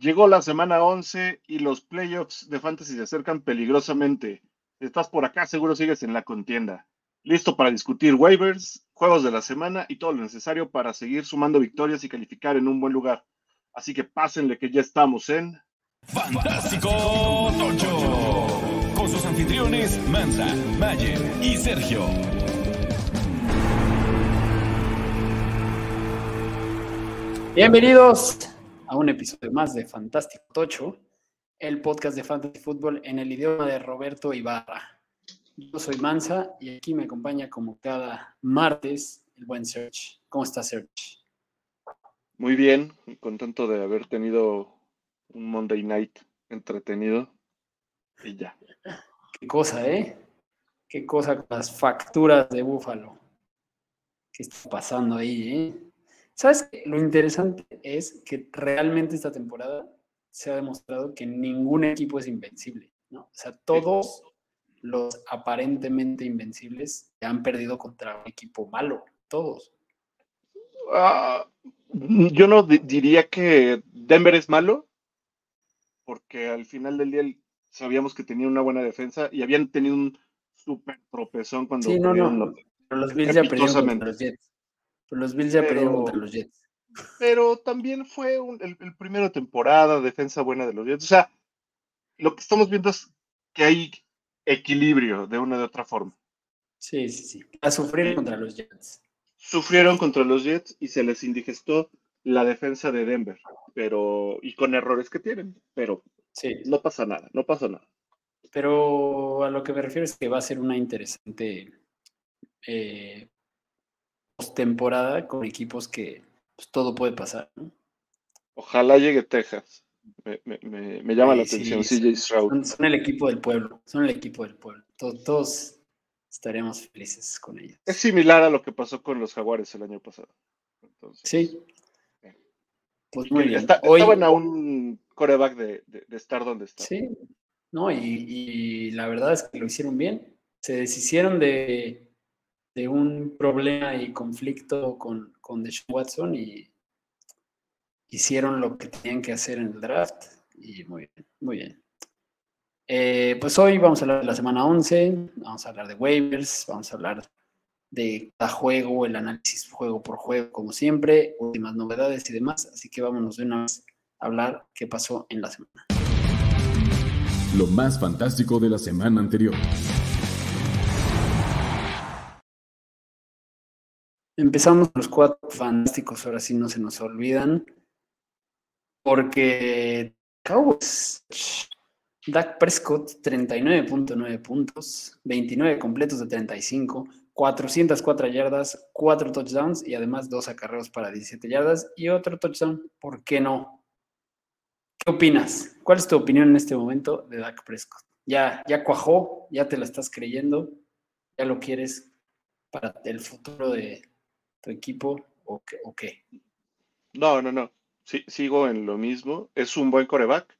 Llegó la semana 11 y los playoffs de Fantasy se acercan peligrosamente. Si estás por acá, seguro sigues en la contienda. Listo para discutir waivers, juegos de la semana y todo lo necesario para seguir sumando victorias y calificar en un buen lugar. Así que pásenle que ya estamos en Fantástico Tocho. Con sus anfitriones Mansa, Mayer y Sergio. Bienvenidos a un episodio más de Fantástico Tocho, el podcast de Fantasy Football en el idioma de Roberto Ibarra. Yo soy Mansa y aquí me acompaña como cada martes el buen Serge. ¿Cómo está Serge? Muy bien, contento de haber tenido un Monday night entretenido y ya. Qué cosa, ¿eh? Qué cosa con las facturas de Búfalo. ¿Qué está pasando ahí, eh? ¿Sabes? qué? Lo interesante es que realmente esta temporada se ha demostrado que ningún equipo es invencible, ¿no? O sea, todos los aparentemente invencibles se han perdido contra un equipo malo, todos. Ah, yo no di- diría que Denver es malo, porque al final del día sabíamos que tenía una buena defensa y habían tenido un súper tropezón cuando Sí, no, no. los Bills ya perdieron los Jets. Pero los Bills ya perdieron contra los Jets. Pero también fue un- el, el primero temporada, defensa buena de los Jets. O sea, lo que estamos viendo es que hay equilibrio de una de otra forma. Sí, sí, sí. A sufrir contra los Jets. Sufrieron contra los Jets y se les indigestó la defensa de Denver, pero y con errores que tienen, pero Sí. no pasa nada, no pasa nada. Pero a lo que me refiero es que va a ser una interesante eh, postemporada con equipos que pues, todo puede pasar. ¿no? Ojalá llegue Texas. Me, me- me- me llama la atención sí, CJ Stroud. Son, son el equipo del pueblo. Son el equipo del pueblo. To- todos estaremos felices con ellos. Es similar a lo que pasó con los Jaguares el año pasado. Entonces, Sí. Pues y muy bien. está- Hoy, estaban a un coreback de, de- de estar donde está. Sí, no, y, y la verdad es que lo hicieron bien. Se deshicieron de, de un problema y conflicto con, con Deshaun Watson y hicieron lo que tenían que hacer en el draft. Y muy bien, muy bien. Eh, pues hoy vamos a hablar de la semana 11, vamos a hablar de waivers, vamos a hablar de cada juego, el análisis juego por juego, como siempre, últimas novedades y demás. Así que vámonos de una vez a hablar qué pasó en la semana. Lo más fantástico de la semana anterior. Empezamos los cuatro fantásticos, ahora sí no se nos olvidan. Porque Cowboys, Dak Prescott, 39.9 puntos, 29 completos de 35, 404 yardas, 4 touchdowns y además dos acarreos para 17 yardas y otro touchdown. ¿Por qué no? ¿Qué opinas? ¿Cuál es tu opinión en este momento de Dak Prescott? ¿Ya, ya cuajó? ¿Ya te la estás creyendo? ¿Ya lo quieres para el futuro de tu equipo o qué? o qué? No, no, no. Sí, sigo en lo mismo. Es un buen coreback.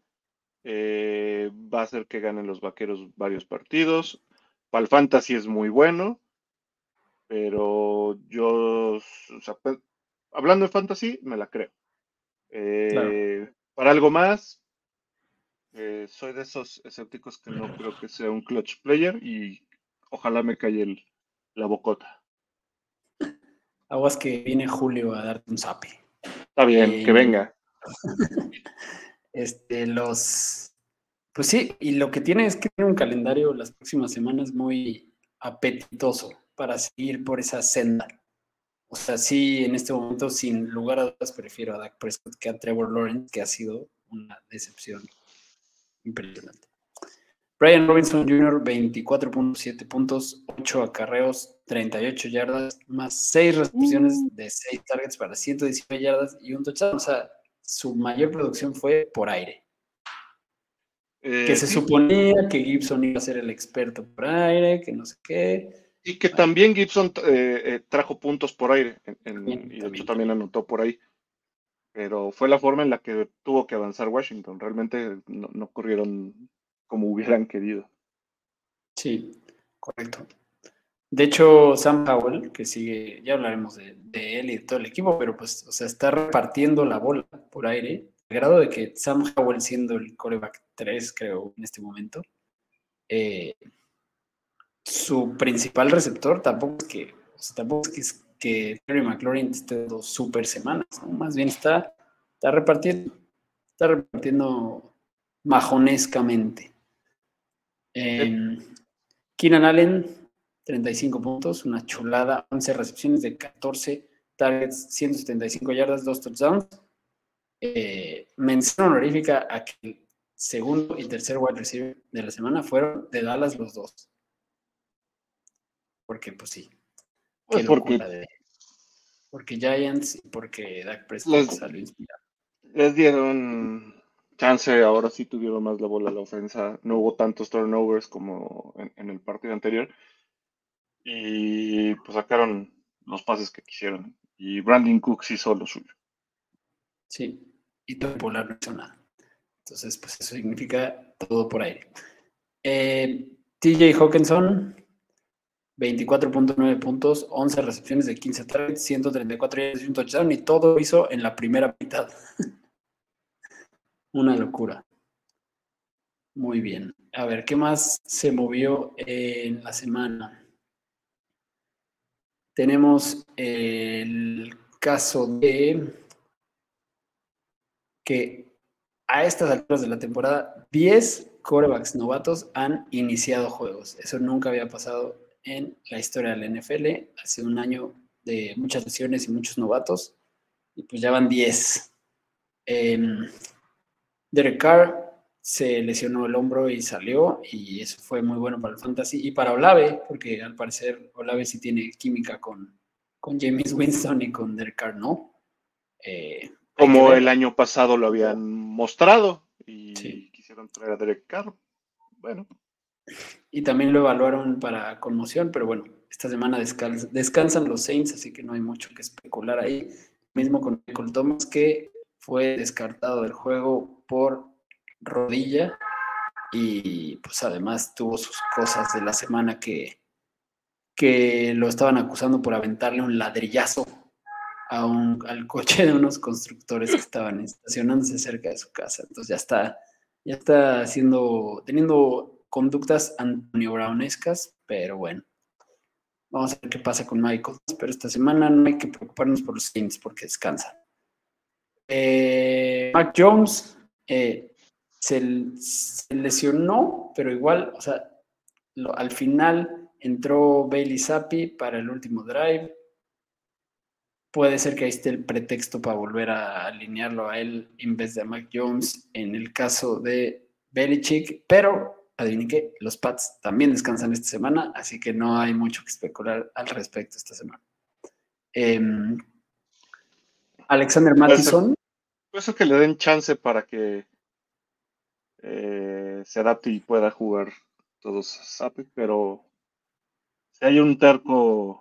Eh, va a hacer que ganen los vaqueros varios partidos. Para el fantasy es muy bueno. Pero yo, o sea, pues, hablando de fantasy, me la creo. Eh, Para algo más, eh, soy de esos escépticos que no creo que sea un clutch player y ojalá me calle el- la bocota. Aguas que viene Julio a darte un zape. Está bien, que venga. Este, los. Pues sí, y lo que tiene es que tiene un calendario las próximas semanas muy apetitoso para seguir por esa senda. O sea, sí, en este momento, sin lugar a dudas, prefiero a Dak Prescott que a Trevor Lawrence, que ha sido una decepción impresionante. Brian Robinson Jr., 24.7 puntos, 8 acarreos, 38 yardas, más 6 recepciones de 6 targets para 119 yardas y un touchdown. O sea, su mayor producción fue por aire. Que Eh, se sí, suponía que Gibson iba a ser el experto por aire, que no sé qué. Y que también Gibson eh, eh, trajo puntos por aire, en- en- También, y de también. hecho también anotó por ahí. Pero fue la forma en la que tuvo que avanzar Washington. Realmente no, no corrieron como hubieran querido. Sí, correcto. De hecho, Sam Howell, que sigue, ya hablaremos de, él y de todo el equipo, pero pues, o sea, está repartiendo la bola por aire grado de que Sam Howell siendo el coreback 3, creo, en este momento, eh, su principal receptor tampoco es que, tampoco es que, Terry McLaurin esté dos super semanas, más bien está, está repartiendo, está repartiendo majonescamente. Eh, Keenan Allen, 35 puntos, una chulada, 11 recepciones de 14 targets, 175 yardas, 2 touchdowns. Eh, mención honorífica a que el segundo y tercer wide receiver de la semana fueron de Dallas los dos. Porque, pues sí. Pues porque, porque Giants y porque Dak Prescott salió inspirado. Les dieron chance, ahora sí tuvieron más la bola la ofensa. No hubo tantos turnovers como en, el partido anterior. Y pues sacaron los pases que quisieron. Y Brandon Cooks hizo lo suyo. Sí, y todo Polar no hizo nada. Entonces, pues eso significa todo por aire. Eh, TJ Hawkinson, 24.9 puntos, 11 recepciones de 15 targets, 134 yardas y un touchdown, y todo hizo en la primera mitad. Una locura. Muy bien. A ver, ¿qué más se movió en la semana? Tenemos el caso de que a estas alturas de la temporada, 10 corebacks novatos han iniciado juegos. Eso nunca había pasado en la historia de la NFL. Hace un año de muchas lesiones y muchos novatos. Y pues ya van 10. Derek Carr se lesionó el hombro y salió, y eso fue muy bueno para el fantasy y para Olave, porque al parecer Olave sí tiene química con, con James Winston y con Derek Carr, ¿no? Eh, Como el año pasado lo habían mostrado y quisieron traer a Derek Carr. Bueno. Y también lo evaluaron para conmoción, pero bueno, esta semana descansan los Saints, así que no hay mucho que especular ahí. Mismo con Michael Thomas, que fue descartado del juego por rodilla y pues además tuvo sus cosas de la semana que, que lo estaban acusando por aventarle un ladrillazo a un, al coche de unos constructores que estaban estacionándose cerca de su casa. Entonces ya está, ya está haciendo, teniendo conductas Antonio Brownescas, pero bueno. Vamos a ver qué pasa con Michael. Pero esta semana no hay que preocuparnos por los Saints porque descansan. Eh, Mac Jones eh, se, lesionó, pero igual, o sea, al final entró Bailey Zappi para el último drive. Puede ser que ahí esté el pretexto para volver a alinearlo a él en vez de a Mac Jones en el caso de Belichick, pero adivinen que los Pats también descansan esta semana, así que no hay mucho que especular al respecto esta semana. Em, Alexander Mattison Puede ser que le den chance para que eh, se adapte y pueda jugar todos SAPE, pero si hay un terco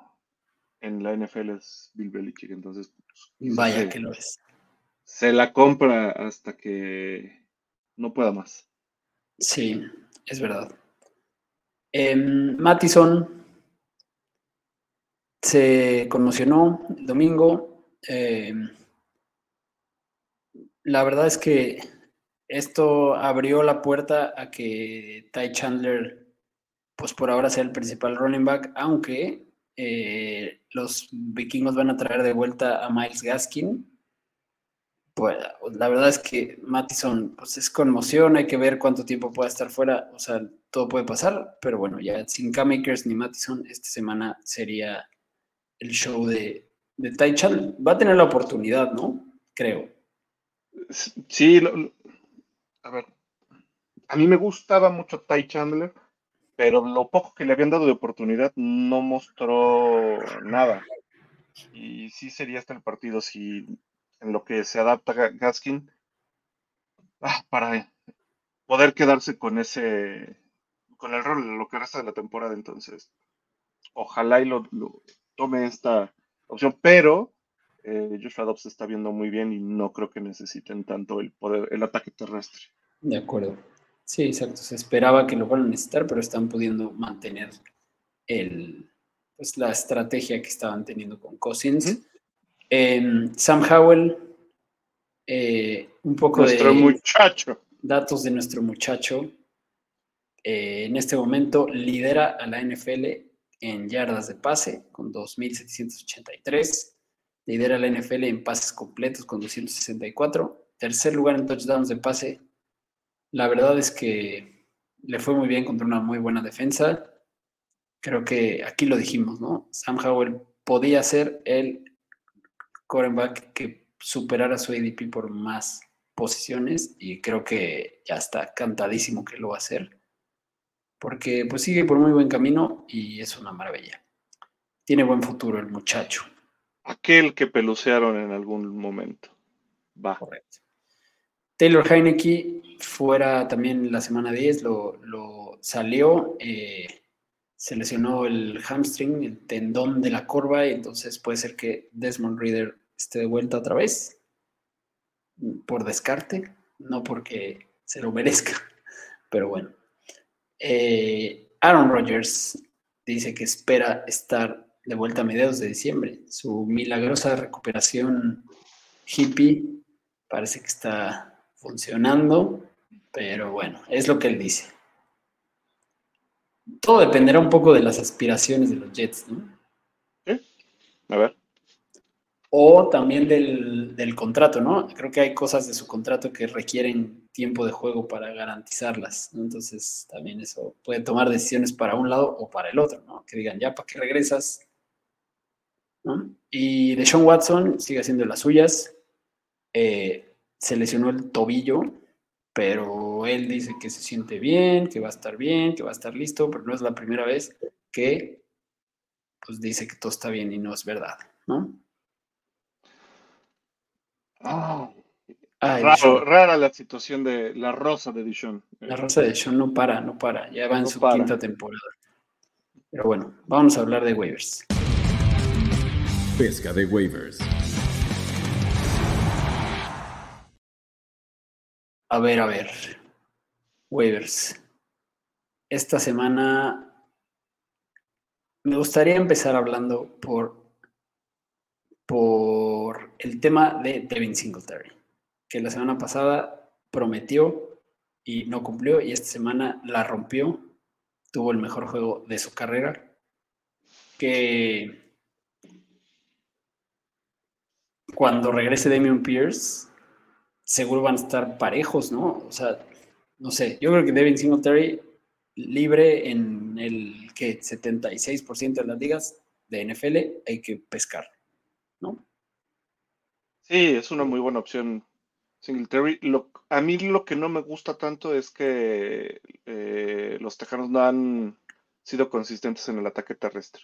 en la NFL es Bill Belichick, entonces pues, vaya que lo es. Se la compra hasta que no pueda más. Sí, es verdad. Eh, Mattison se conmocionó el domingo. Eh, la verdad es que esto abrió la puerta a que Ty Chandler, pues por ahora sea el principal running back, aunque eh, los vikingos van a traer de vuelta a Miles Gaskin. Pues la verdad es que Mattison pues es conmoción, hay que ver cuánto tiempo pueda estar fuera, o sea, todo puede pasar, pero bueno, ya sin K-Makers ni Mattison, esta semana sería el show de, de Ty Chandler. Va a tener la oportunidad, ¿no? Creo. Sí, a ver, a mí me gustaba mucho Ty Chandler, pero lo poco que le habían dado de oportunidad no mostró nada. Y sí sería este el partido si en lo que se adapta Gaskin ah, para poder quedarse con ese con el rol lo que resta de la temporada entonces ojalá y lo tome esta opción pero eh, Joshua Dobbs está viendo muy bien y no creo que necesiten tanto el poder, el ataque terrestre. De acuerdo. Sí, exacto. Se esperaba que lo fueran a necesitar, pero están pudiendo mantener el, pues, la estrategia que estaban teniendo con Cousins. Em, Sam Howell, eh, un poco Nuestro de muchacho. datos de nuestro muchacho. Eh, en este momento lidera a la NFL en yardas de pase con 2.783. Lidera la NFL en pases completos con 264. Tercer lugar en touchdowns de pase. La verdad es que le fue muy bien contra una muy buena defensa. Creo que aquí lo dijimos, ¿no? Sam Howell podía ser el quarterback que superara su ADP por más posiciones y creo que ya está cantadísimo que lo va a hacer porque pues sigue por muy buen camino y es una maravilla. Tiene buen futuro el muchacho. Aquel que pelucearon en algún momento. Va. Taylor Heineke fuera también la semana 10, lo, lo salió, eh, se lesionó el hamstring, el tendón de la corva, y entonces puede ser que Desmond Reader esté de vuelta otra vez, por descarte, no porque se lo merezca, pero bueno. Eh, Aaron Rodgers dice que espera estar de vuelta a mediados de diciembre. Su milagrosa recuperación hippie parece que está funcionando, pero bueno, es lo que él dice. Todo dependerá un poco de las aspiraciones de los Jets, ¿no? ¿Sí? A ver. O también del, del, contrato, ¿no? Creo que hay cosas de su contrato que requieren tiempo de juego para garantizarlas. ¿no? Entonces, también eso puede tomar decisiones para un lado o para el otro, ¿no? Que digan, ya, ¿para qué regresas? ¿No? Y Deshaun Watson sigue haciendo las suyas. Eh, se lesionó el tobillo, pero él dice que se siente bien, que va a estar bien, que va a estar listo, pero no es la primera vez que pues dice que todo está bien y no es verdad, ¿no? Oh, Ay, raro, Deshaun. rara la situación de la rosa de Dishon. La rosa de Sean no para, no para, ya va en su para. quinta temporada. Pero bueno, vamos a hablar de waivers. Pesca de waivers. A ver, a ver. Waivers. Esta semana me gustaría empezar hablando por, por el tema de Devin Singletary, que la semana pasada prometió y no cumplió, y esta semana la rompió. Tuvo el mejor juego de su carrera. Que cuando regrese Damian Pierce, seguro van a estar parejos, ¿no? O sea, no sé, yo creo que Devin Singletary libre en el que 76% de las ligas de NFL hay que pescar, ¿no? Sí, es una muy buena opción. Singletary. A mí lo que no me gusta tanto es que eh, los Tejanos no han sido consistentes en el ataque terrestre.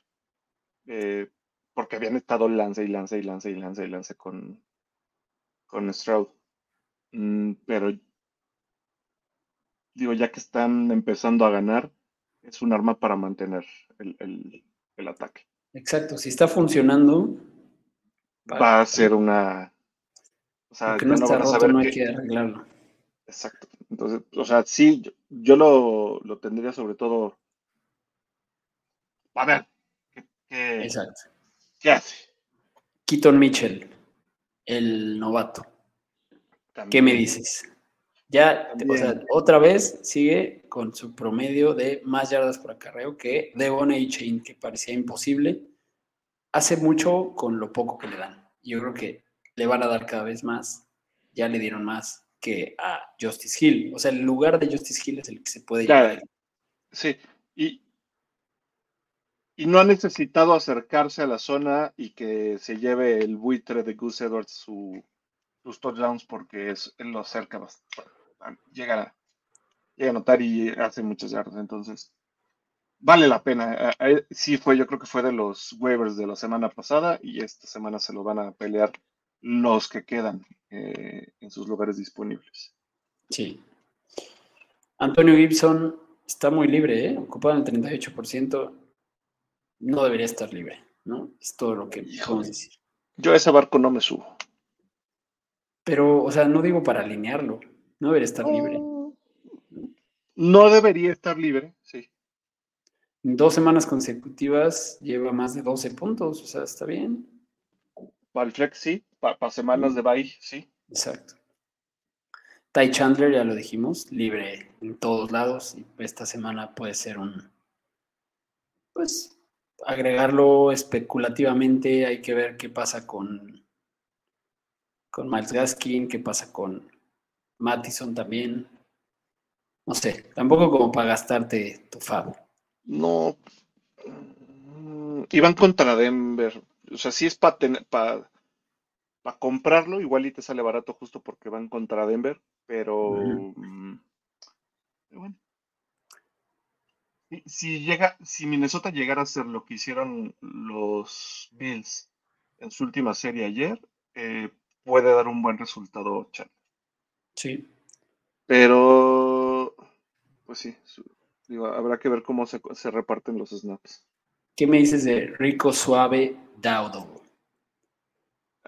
Eh, porque habían estado lance y lance y lance y lance y lance con, con Stroud. Mm, pero digo, ya que están empezando a ganar, es un arma para mantener el, el- el ataque. Exacto, si está funcionando, Va a ser una. O sea, no no está van a roto, saber no hay que arreglarlo. Exacto. Entonces, o sea, sí, yo, yo lo, lo tendría sobre todo. A ver, ¿qué, qué- Exacto. Qué hace? Keaton Mitchell, el novato. ¿Qué me dices? Ya, o sea, También. otra vez sigue con su promedio de más yardas por acarreo que Devon A. Chain, que parecía imposible. Hace mucho con lo poco que le dan. Yo creo que le van a dar cada vez más. Ya le dieron más que a Justice Hill. O sea, el lugar de Justice Hill es el que se puede Ya, llevar. Sí, y, y no ha necesitado acercarse a la zona y que se lleve el buitre de Gus Edwards su, sus touchdowns porque es, él lo acerca bastante. Llega a, llega y hace muchas yardas. Entonces, vale la pena. A- a- Sí fue, yo creo que fue de los waivers de la semana pasada y esta semana se lo van a pelear los que quedan eh, en sus lugares disponibles. Sí. Antonio Gibson está muy libre, ¿eh? ocupado en el 38%. No debería estar libre, ¿no? Es todo lo que podemos decir. Yo a ese barco no me subo. Pero, o sea, no digo para alinearlo. No debería estar libre. No debería estar libre, sí. Dos semanas consecutivas lleva más de 12 puntos, o sea, está bien. Para el flex, sí. Para, semanas de bye, sí. Exacto. Ty Chandler, ya lo dijimos, libre en todos lados. Y esta semana puede ser un. Pues agregarlo especulativamente. Hay que ver qué pasa con, con Miles Gaskin, qué pasa con Mattison también. No sé, tampoco como para gastarte tu fab. No. Iban contra Denver. O sea, sí es para para comprarlo, igual y te sale barato justo porque van contra Denver, pero, mm, bueno. Si, llega, si Minnesota llegara a ser lo que hicieron los Bills en su última serie ayer, eh, puede dar un buen resultado Chan. Sí. Pero, pues sí, habrá que ver cómo se, reparten los snaps. ¿Qué me dices de Rico Suave Daudo?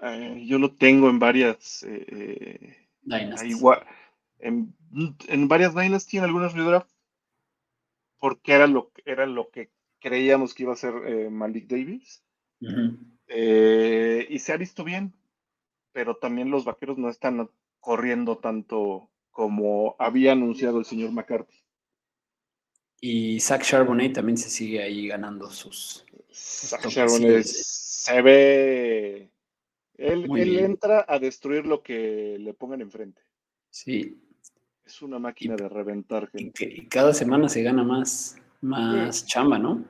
Eh, yo lo tengo en varias. Eh, Igual, en, en, varias Dynasty, en algunas redraft, porque era lo, era lo que creíamos que iba a ser eh, Malik Davis. y se ha visto bien, pero también los vaqueros no están corriendo tanto como había anunciado el señor McCarthy. Y Zach Charbonnet también se sigue ahí ganando sus. Zach Charbonnet se ve. Él, entra a destruir lo que le pongan enfrente. Sí. Es una máquina de reventar gente. Y, cada semana se gana más, más chamba, ¿no?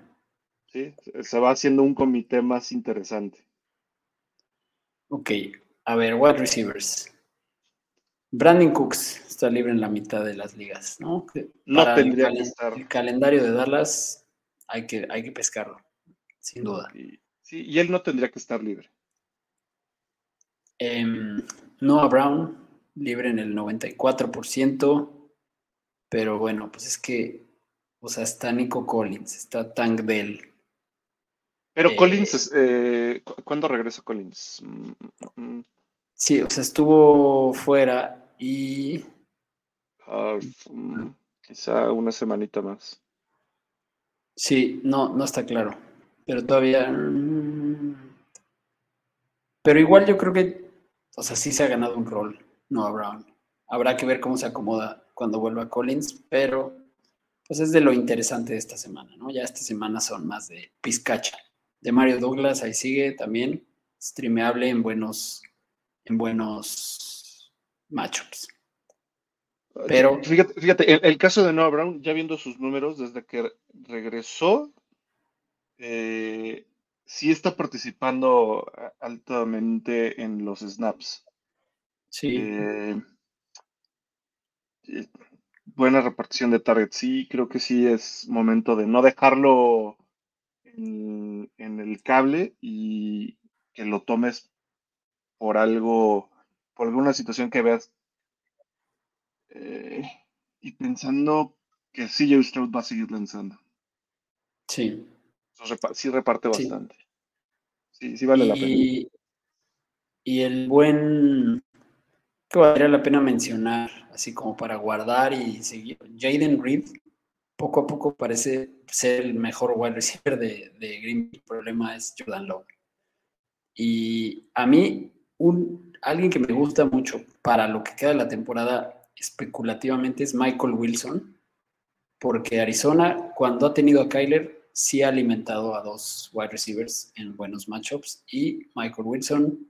Sí, se va haciendo un comité más interesante. Ok, a ver, wide receivers. Brandon Cooks está libre en la mitad de las ligas, ¿no? no tendría que estar. El calendario de Dallas hay que, hay que pescarlo, sin duda. sí, y él no tendría que estar libre. Em, Noah Brown, libre en el 94%, pero bueno, pues es que, o sea, está Nico Collins, está Tank Dell. Pero Collins, eh, eh ¿cuándo regresa Collins? Mm, mm, mm. Sí, o sea, estuvo fuera y... Quizá una semanita más. Sí, no, no está claro. Pero todavía... Pero igual yo creo que, o sea, sí se ha ganado un rol Noah Brown. Habrá que ver cómo se acomoda cuando vuelva Collins, pero pues es de lo interesante de esta semana, ¿no? Ya esta semana son más de pizcacha. De Mario Douglas, ahí sigue también, streameable en buenos en buenos matchups. Pero. Fíjate, fíjate el, caso de Noah Brown, ya viendo sus números, desde que regresó, eh, sí está participando altamente en los snaps. Sí. Eh, buena repartición de targets. Sí, creo que sí es momento de no dejarlo en el cable y que lo tomes por algo, por alguna situación que veas. Eh, y pensando que CJ Stroud va a seguir lanzando. Sí. sí reparte bastante. Sí, sí vale la pena. Y el buen que valdría la pena mencionar, así como para guardar y seguir. Jaden Reed, poco a poco parece ser el mejor wide receiver de, de Green El problema es Jordan Love. Y a mí un, alguien que me gusta mucho para lo que queda de la temporada especulativamente es Michael Wilson, porque Arizona, cuando ha tenido a Kyler, sí ha alimentado a dos wide receivers en buenos matchups y Michael Wilson,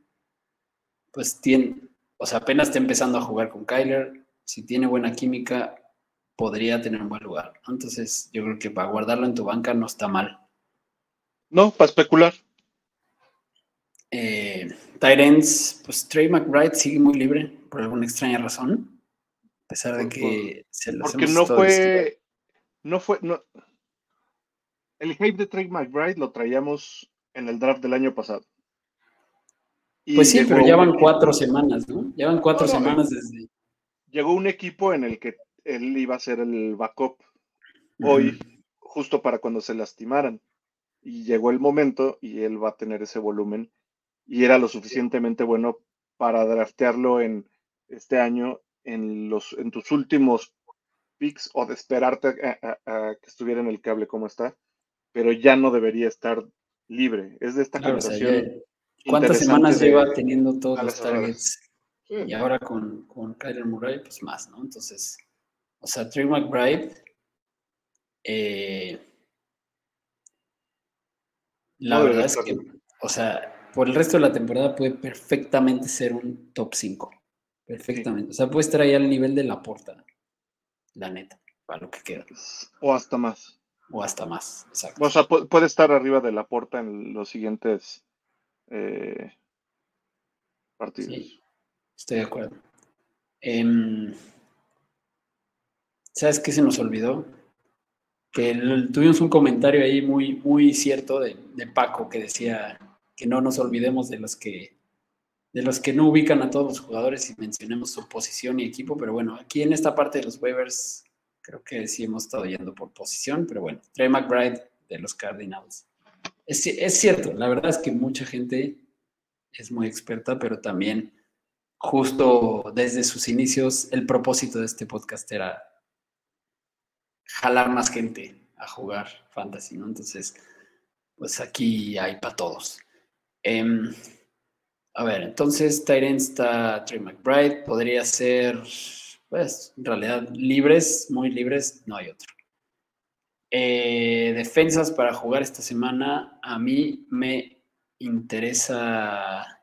pues tiene, o sea, apenas está empezando a jugar con Kyler, si tiene buena química, podría tener un buen lugar. Entonces, yo creo que para guardarlo en tu banca no está mal. No, para especular. Eh, Tyrants, pues Trey McBride sigue muy libre por alguna extraña razón, a pesar de que se lo Porque no fue, no fue, no. El hype de Trey McBride lo traíamos en el draft del año pasado. Pues sí, pero ya van cuatro semanas, ¿no? Llevan cuatro semanas desde. Llegó un equipo en el que él iba a ser el backup hoy, justo para cuando se lastimaran. Y llegó el momento y él va a tener ese volumen y era lo suficientemente bueno para draftearlo en este año en los en tus últimos picks o de esperarte a, que estuviera en el cable como está, pero ya no debería estar libre. Es de esta generación. ¿Cuántas semanas lleva teniendo todos los targets? Y ahora con, con Kyler Murray, pues más, ¿no? Entonces, o sea, Trey McBride, eh, la verdad es que, o sea, por el resto de la temporada puede perfectamente ser un top 5. Perfectamente. O sea, puede estar ahí al nivel de la porta, la neta, para lo que queda. O hasta más. O hasta más, exacto. O sea, puede estar arriba de la porta en los siguientes eh, partidos. Estoy de acuerdo. Em, ¿Sabes qué se nos olvidó? Que tuvimos un comentario ahí muy, muy cierto de, de, Paco que decía que no nos olvidemos de los que de los que no ubican a todos los jugadores y mencionemos su posición y equipo, pero bueno, aquí en esta parte de los waivers creo que sí hemos estado yendo por posición, pero bueno, Trey McBride de los Cardinals. Es, cierto, la verdad es que mucha gente es muy experta, pero también justo desde sus inicios el propósito de este podcast era jalar más gente a jugar fantasy, ¿no? Entonces, pues aquí hay para todos. Em, a ver, entonces Tyrant está Trey McBride, podría ser, pues, en realidad libres, muy libres, no hay otro. Eh, defensas para jugar esta semana, a mí me interesa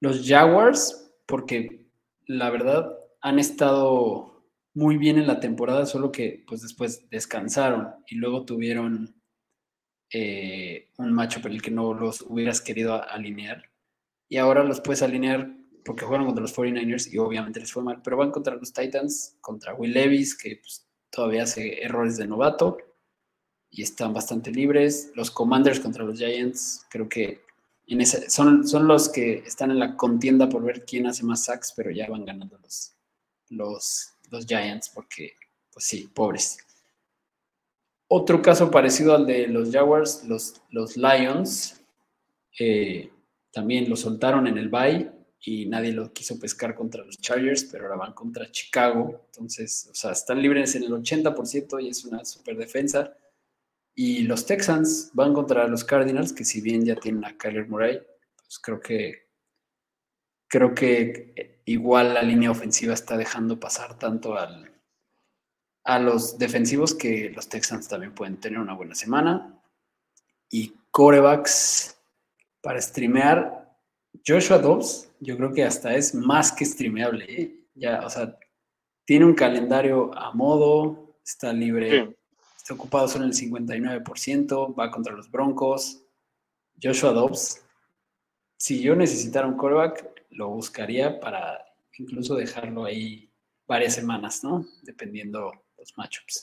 los Jaguars, porque la verdad han estado muy bien en la temporada, solo que pues después descansaron y luego tuvieron eh, un macho por el que no los hubieras querido alinear. Y ahora los puedes alinear porque jugaron contra los 49ers y obviamente les fue mal, pero van contra los Titans, contra Will Levis, que pues, todavía hace errores de novato y están bastante libres. Los Commanders contra los Giants, creo que son, son los que están en la contienda por ver quién hace más sacks, pero ya van ganando los, los, los Giants porque, pues sí, pobres. Otro caso parecido al de los Jaguars, los, los Lions, eh, también lo soltaron en el bye y nadie lo quiso pescar contra los Chargers, pero ahora van contra Chicago. Entonces, o sea, están libres en el 80% y es una super defensa. Y los Texans van contra los Cardinals, que si bien ya tienen a Kyler Murray, pues creo que creo que igual la línea ofensiva está dejando pasar tanto al, a los defensivos que los Texans también pueden tener una buena semana. Y corebacks para streamear, Joshua Dobbs, yo creo que hasta es más que streameable. ¿eh? Ya, o sea, tiene un calendario a modo, está libre ocupado solo el 59%, va contra los Broncos. Joshua Dobbs, si yo necesitara un quarterback, lo buscaría para incluso dejarlo ahí varias semanas, ¿no? Dependiendo los matchups.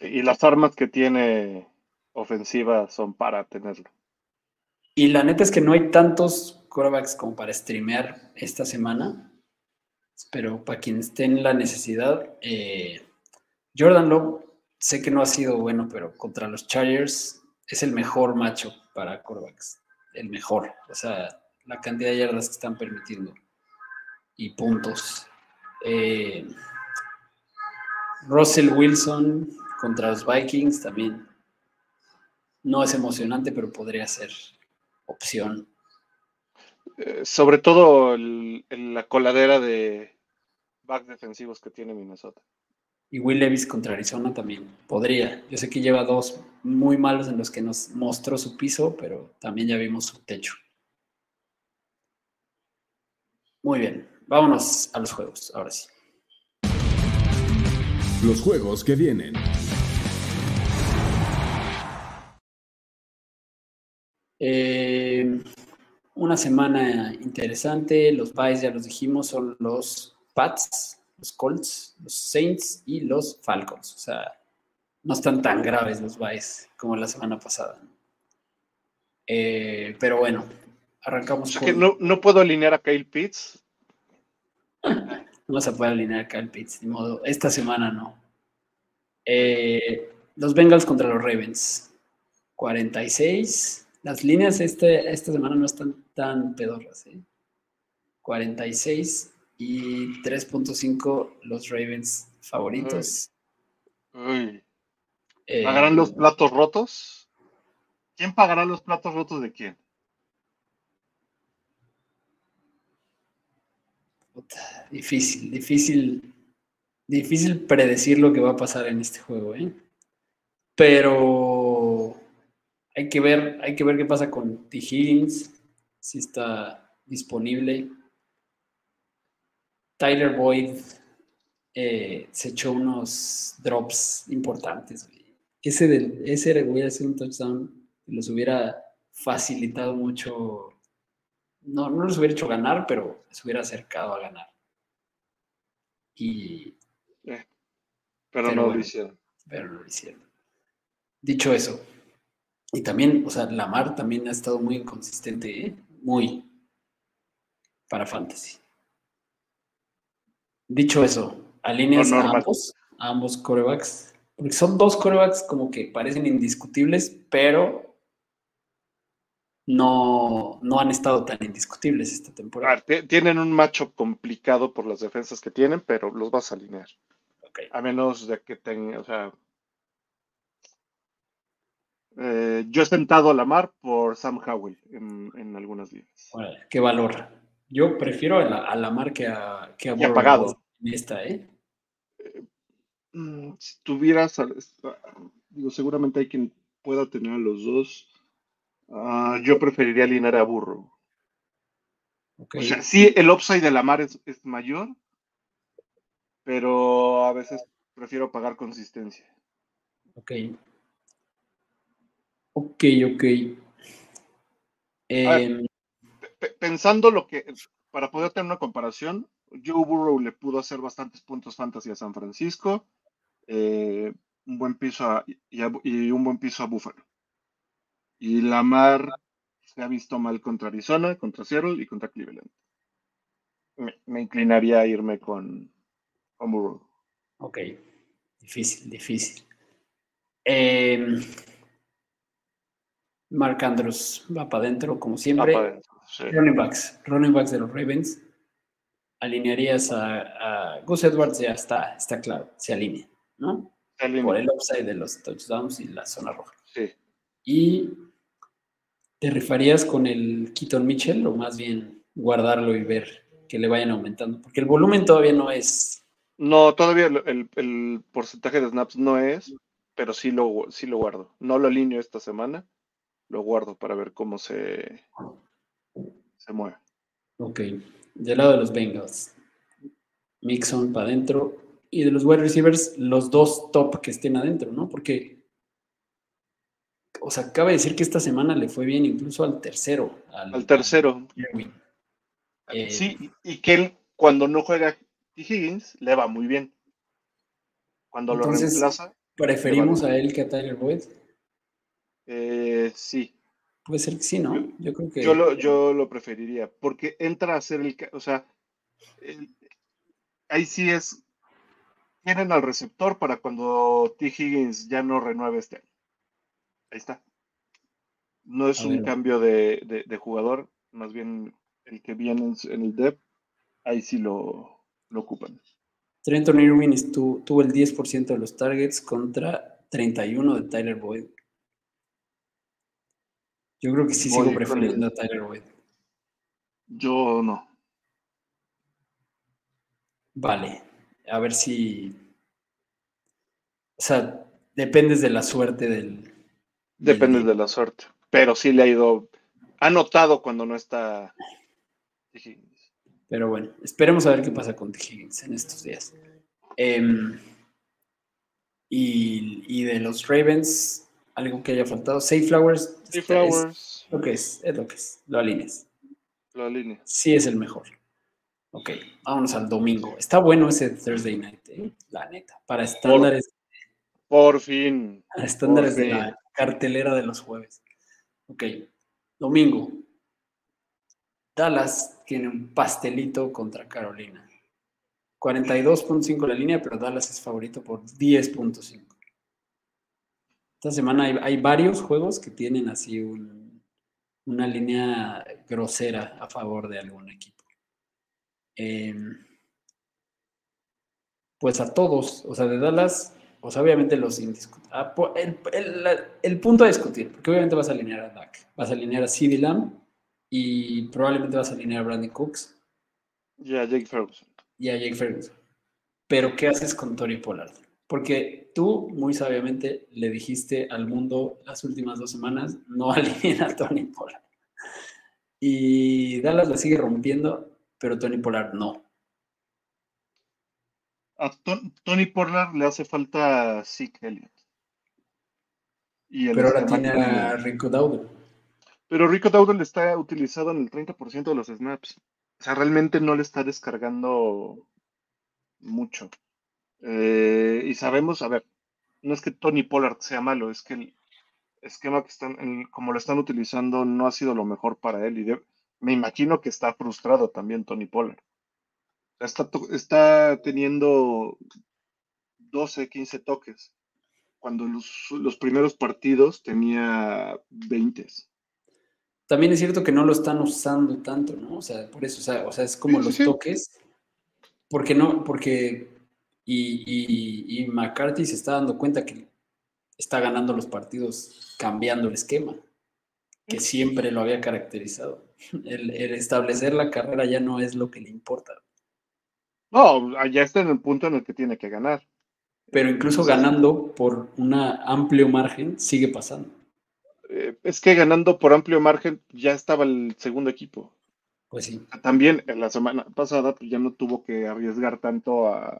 Y las armas que tiene ofensiva son para tenerlo. Y la neta es que no hay tantos quarterbacks como para streamear esta semana. Pero para quien esté en la necesidad, eh, Jordan Love sé que no ha sido bueno, pero contra los Chargers es el mejor macho para quarterbacks. El mejor. O sea, la cantidad de yardas que están permitiendo. Y puntos. Eh, Russell Wilson contra los Vikings también. No es emocionante, pero podría ser opción. Eh, sobre todo en la coladera de back defensivos que tiene Minnesota. Y Will Levis contra Arizona también podría. Yo sé que lleva dos muy malos en los que nos mostró su piso, pero también ya vimos su techo. Muy bien, vámonos a los juegos, ahora sí. Los juegos que vienen. Eh, una semana interesante, los Bays ya los dijimos, son los Pats los Colts, los Saints y los Falcons. O sea, no están tan graves los Vice como la semana pasada. Eh, pero bueno, arrancamos. con... que no, puedo alinear a Kyle Pitts. no a poder alinear a Kyle Pitts, de modo. Esta semana no. Eh, los Bengals contra los Ravens. 46. Las líneas este, esta semana no están tan pedorras. ¿eh? 46 y 3.5 los Ravens favoritos. Eh, ¿Pagarán los platos rotos? ¿Quién pagará los platos rotos de quién? Difícil, difícil, difícil predecir lo que va a pasar en este juego, ¿eh? Pero hay que ver, hay que ver qué pasa con T. Higgins, si está disponible. Tyler Boyd eh, se echó unos drops importantes. Ese, del, ese hubiera sido un touchdown, los hubiera facilitado mucho. No, no los hubiera hecho ganar, pero se hubiera acercado a ganar. Y. Eh, pero, no lo hicieron. Pero no lo hicieron. Dicho eso, y también, o sea, Lamar también ha estado muy inconsistente, ¿eh? muy para Fantasy. Dicho eso, alineas a ambos, a ambos corebacks, porque son dos corebacks como que parecen indiscutibles, pero no, no han estado tan indiscutibles esta temporada. tienen un macho complicado por las defensas que tienen, pero los vas a alinear. A menos de que tengan, o sea, eh, yo he sentado a la mar por Sam Howell en, algunas ligas. qué valor. Yo prefiero a la, mar que a, que a pagado. En esta, ¿eh? ¿eh? Si tuvieras, digo, seguramente hay quien pueda tener a los dos. Ah, yo preferiría alinear a Burro. O sea, sí, el upside de la mar es, es mayor, pero a veces prefiero pagar consistencia. Ok. Ok, ok. Em, pensando lo que, para poder tener una comparación, Joe Burrow le pudo hacer bastantes puntos fantasy a San Francisco, eh, un buen piso y, un buen piso a Buffalo. Y Lamar se ha visto mal contra Arizona, contra Seattle y contra Cleveland. Me, inclinaría a irme con, con Burrow. Ok, difícil, difícil. Eh, Mark Andrews va para adentro, como siempre. Running backs, running backs de los Ravens. Alinearías a, Gus Edwards, ya está, está claro, se alinea, ¿no? Por el upside de los touchdowns y la zona roja. Sí. Y te rifarías con el Keaton Mitchell o más bien guardarlo y ver que le vayan aumentando, porque el volumen todavía no es. No, todavía el, el porcentaje de snaps no es, pero sí lo, sí lo guardo. No lo alineo esta semana lo guardo para ver cómo se, se mueve. Ok. Del lado de los Bengals, Mixon para adentro. Y de los wide receivers, los dos top que estén adentro, ¿no? Porque, o sea, cabe decir que esta semana le fue bien incluso al tercero. Al, tercero. Eh, sí, y que él, cuando no juega Higgins, le va muy bien. Cuando lo reemplaza. ¿Preferimos a él que a Tyler Boyd? Eh, sí. Puede ser que sí, ¿no? Yo, creo que. Yo lo, yo lo preferiría, porque entra a ser el. O sea, ahí sí es. Tienen al receptor para cuando T. Higgins ya no renueve este año. Ahí está. No es un cambio de, jugador, más bien el que viene en, el DEP, ahí sí lo, lo ocupan. Trenton Irwin tuvo el 10% de los targets contra 31 de Tyler Boyd. Yo creo que sí sigo prefiriendo a Tyler Boyd. Yo no. Vale. A ver si. O sea, dependes de la suerte del. Dependes de la suerte. Pero sí le ha ido. Ha notado cuando no está Higgins. Pero bueno, esperemos a ver qué pasa con Higgins en estos días. Em, y, y de los Ravens, algo que haya faltado. Safe Flowers. Safe Flowers. lo que es, es lo que es. Lo alineas. Lo alineas. Sí es el mejor. Ok, vámonos al domingo. Está bueno ese Thursday night, ¿eh? la neta. Para estándares. Por, fin. Para estándares de la cartelera de los jueves. Ok, domingo. Dallas tiene un pastelito contra Carolina. 42.5 la línea, pero Dallas es favorito por 10.5. Esta semana hay, varios juegos que tienen así una línea grosera a favor de algún equipo. Em, pues a todos, o sea, de Dallas, pues obviamente los indiscutibles. Ah, el, punto a discutir, porque obviamente vas a alinear a Dak, vas a alinear a CD Lamb y probablemente vas a alinear a Brandon Cooks. Y a Jake Ferguson. Y a Jake Ferguson. Pero, ¿qué haces con Tony Pollard? Porque tú, muy sabiamente, le dijiste al mundo las últimas dos semanas, no alineen a Tony Pollard. Y Dallas la sigue rompiendo, pero Tony Pollard no. A Tony Pollard le hace falta Zeke Elliott. pero ahora tiene a Rico Dowdle. Pero Rico Dowdle está utilizado en el 30% de los snaps. O sea, realmente no le está descargando mucho. Eh, y sabemos, a ver, no es que Tony Pollard sea malo, es que el esquema que están, como lo están utilizando, no ha sido lo mejor para él. Y me imagino que está frustrado también Tony Pollard. Está, está teniendo 12, 15 toques, cuando los, los primeros partidos tenía 20. También es cierto que no lo están usando tanto, ¿no? O sea, por eso, o sea, es como los toques. Porque no, porque. Y, McCarthy se está dando cuenta que está ganando los partidos cambiando el esquema, que siempre lo había caracterizado. El, establecer la carrera ya no es lo que le importa. No, ya está en el punto en el que tiene que ganar. Pero incluso ganando por un amplio margen, sigue pasando. Eh, es que ganando por amplio margen ya estaba el segundo equipo. Pues sí. También en la semana pasada pues, ya no tuvo que arriesgar tanto a,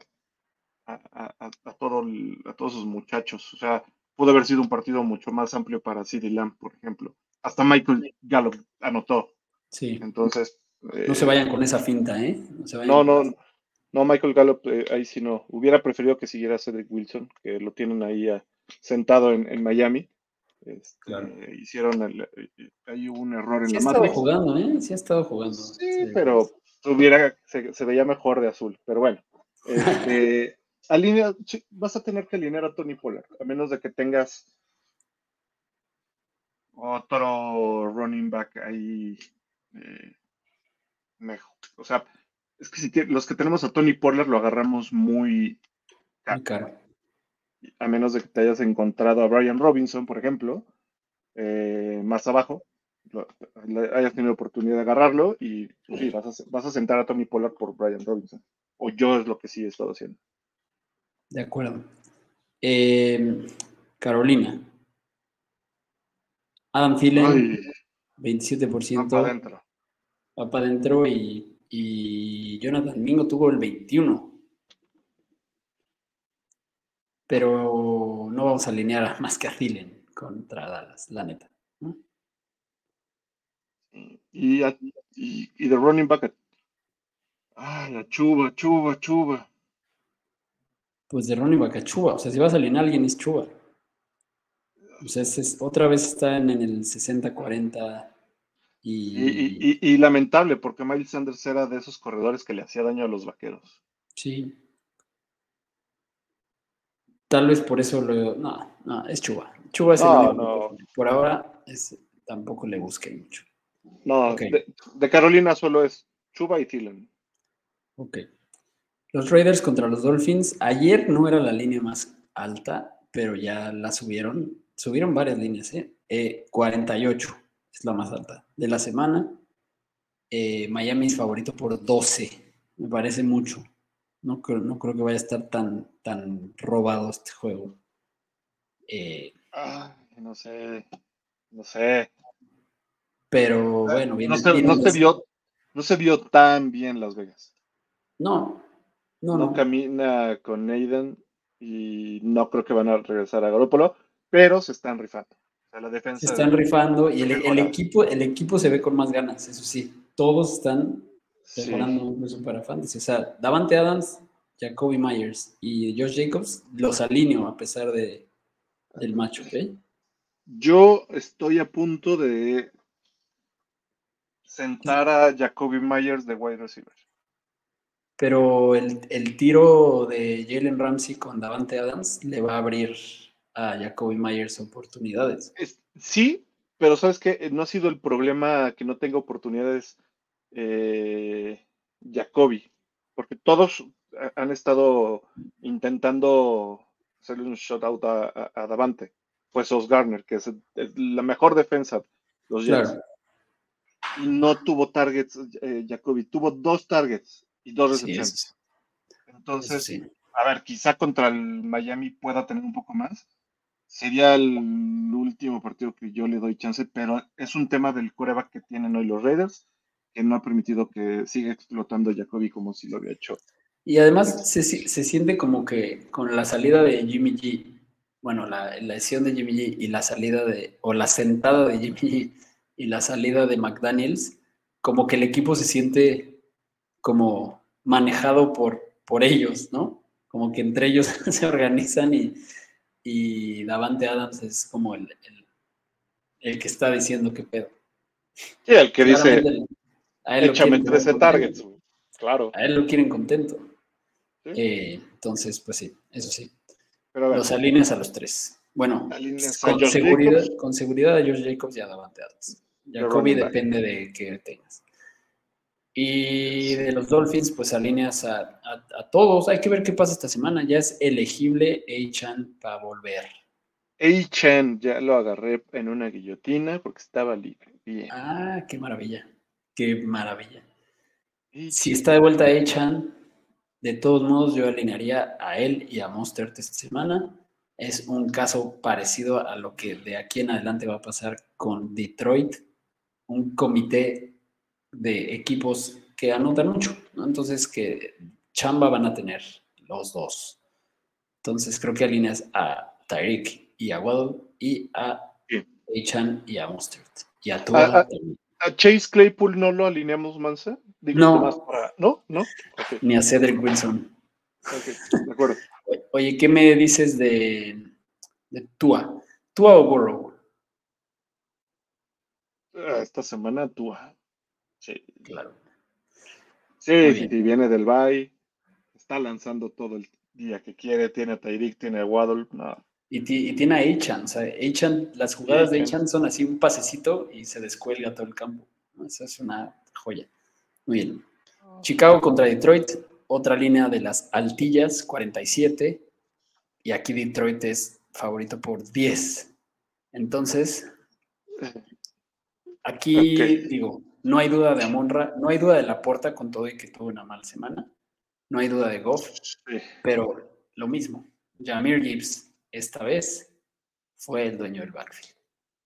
a, todo a todos sus muchachos. O sea, pudo haber sido un partido mucho más amplio para CD Lamb, por ejemplo. Hasta Michael Gallup anotó. Sí. Entonces. no se vayan con esa finta, ¿eh? No, no, no, Michael Gallup, eh, ahí sí no. Hubiera preferido que siguiera Cedric Wilson, que lo tienen ahí sentado en, en Miami. Este, hicieron el, hay un error en sí la ha estado jugando, ¿eh? Sí ha estado jugando. Sí, pero hubiera, se, veía mejor de azul. Pero bueno, este, alinea, vas a tener que alinear a Tony Pollard, a menos de que tengas otro running back ahí eh, mejor. O sea, es que si los que tenemos a Tony Pollard lo agarramos muy caro a menos de que te hayas encontrado a Brian Robinson, por ejemplo, eh, más abajo, hayas tenido oportunidad de agarrarlo y pues sí, vas a, sentar a Tony Pollard por Brian Robinson. O yo es lo que sí he estado haciendo. De acuerdo. Eh, Carolina. Adam Thielen, 27%. Va para adentro. Va para adentro y, y Jonathan Mingo tuvo el 21% pero no vamos a alinear más que a Thielen contra Dallas, la neta. Y, y, de running back, ah, la chuba, chuba, chuba. Pues de running back a chuba, o sea, si vas a alinear a alguien es chuba. O sea, es, otra vez está en, el 60-40 y... y... lamentable, porque Miles Sanders era de esos corredores que le hacía daño a los vaqueros. Sí, Tal vez por eso lo. No, no, es Chuba. Chuba es el Por ahora es, tampoco le busqué mucho. No, de, Carolina solo es Chuba y Thielen. Ok. Los Raiders contra los Dolphins. Ayer no era la línea más alta, pero ya la subieron. Subieron varias líneas, ¿eh? 48 eh, es la más alta. De la semana, eh, Miami es favorito por 12. Me parece mucho. No creo, no creo que vaya a estar tan, tan robado este juego. Eh, no sé, no sé. Pero bueno, viene, no, se, no se, vio, no se vio tan bien Las Vegas. No, no, no. camina con Aiden y no creo que van a regresar a Garópolo, pero se están rifando. la defensa se están rifando y el, equipo, el equipo se ve con más ganas, eso sí. Todos están mejorando incluso para fantasy. O sea, Davante Adams, Jacoby Myers y Josh Jacobs los alineo a pesar de, del macho, ¿ok? Yo estoy a punto de sentar a Jacoby Myers de wide receiver. Pero el, el tiro de Jalen Ramsey con Davante Adams le va a abrir a Jacoby Myers oportunidades. sí, pero sabes que no ha sido el problema que no tenga oportunidades eh, Jacoby, porque todos han estado intentando hacerle un shutout a, a, Davante. Fue Sos Garner, que es, la mejor defensa, los Jets. Y no tuvo targets, eh, Jacoby, tuvo dos targets y dos recepciones. sí. Entonces, sí. a ver, quizá contra el Miami pueda tener un poco más. Sería el último partido que yo le doy chance, pero es un tema del coreback que tienen hoy los Raiders, que no ha permitido que siga explotando Jacoby como si lo había hecho. Y además se, se siente como que con la salida de Jimmy G, bueno, la, la lesión de Jimmy G y la salida de, o la sentada de Jimmy G y la salida de McDaniels, como que el equipo se siente como manejado por, por ellos, ¿no? Como que entre ellos se organizan y, y Davante Adams es como el, el, el que está diciendo qué pedo. Sí, el que dice, a él échame quieren 13 contento. targets. Claro. A él lo quieren contento. Sí. Eh, entonces, pues sí, eso sí. Pero a ver, Los alineas a los tres. Bueno, a con seguridad, Jacobs. con seguridad a George Jacobs y a Davante Adams. Jacoby depende de qué tengas. Y de los Dolphins, pues alineas a, a- a todos. Hay que ver qué pasa esta semana. Ya es elegible Achan para volver. A-Chan ya lo agarré en una guillotina porque estaba libre. Bien. Ah, qué maravilla. Qué maravilla. Si está de vuelta Achan, de todos modos yo alinearía a él y a Monster esta semana. Es un caso parecido a lo que de aquí en adelante va a pasar con Detroit, un comité de equipos que anotan mucho, ¿no? Entonces que chamba van a tener los dos. Entonces creo que alineas a Tyreek y a Waddle y a. Achan y a Mostert. Y a Tua también. ¿A Chase Claypool no lo alineamos, Mansa? Digo, No. para- ¿No? ¿No? Ni a Cedric Wilson. ok, de acuerdo. Oye, ¿qué me dices de, de Tua? ¿Tua o Burrow? Ah, Esta semana tú. Sí, Claro. sí, sí, bien. viene del bye. Está lanzando todo el día que quiere. Tiene a Tyreek, tiene a Waddle. No. Y, ti- y tiene a Achan, o sea, las jugadas de. Achan son así un pasecito y se descuelga todo el campo. Esa es una joya. Muy bien. Chicago contra Detroit, otra línea de las altillas, 47. Y aquí Detroit es favorito por 10. Entonces, aquí Ok. digo, no hay duda de Amonra, no hay duda de la puerta con todo y que tuvo una mala semana. No hay duda de Goff. Sí. Pero lo mismo, Jamir Gibbs esta vez fue el dueño del backfield.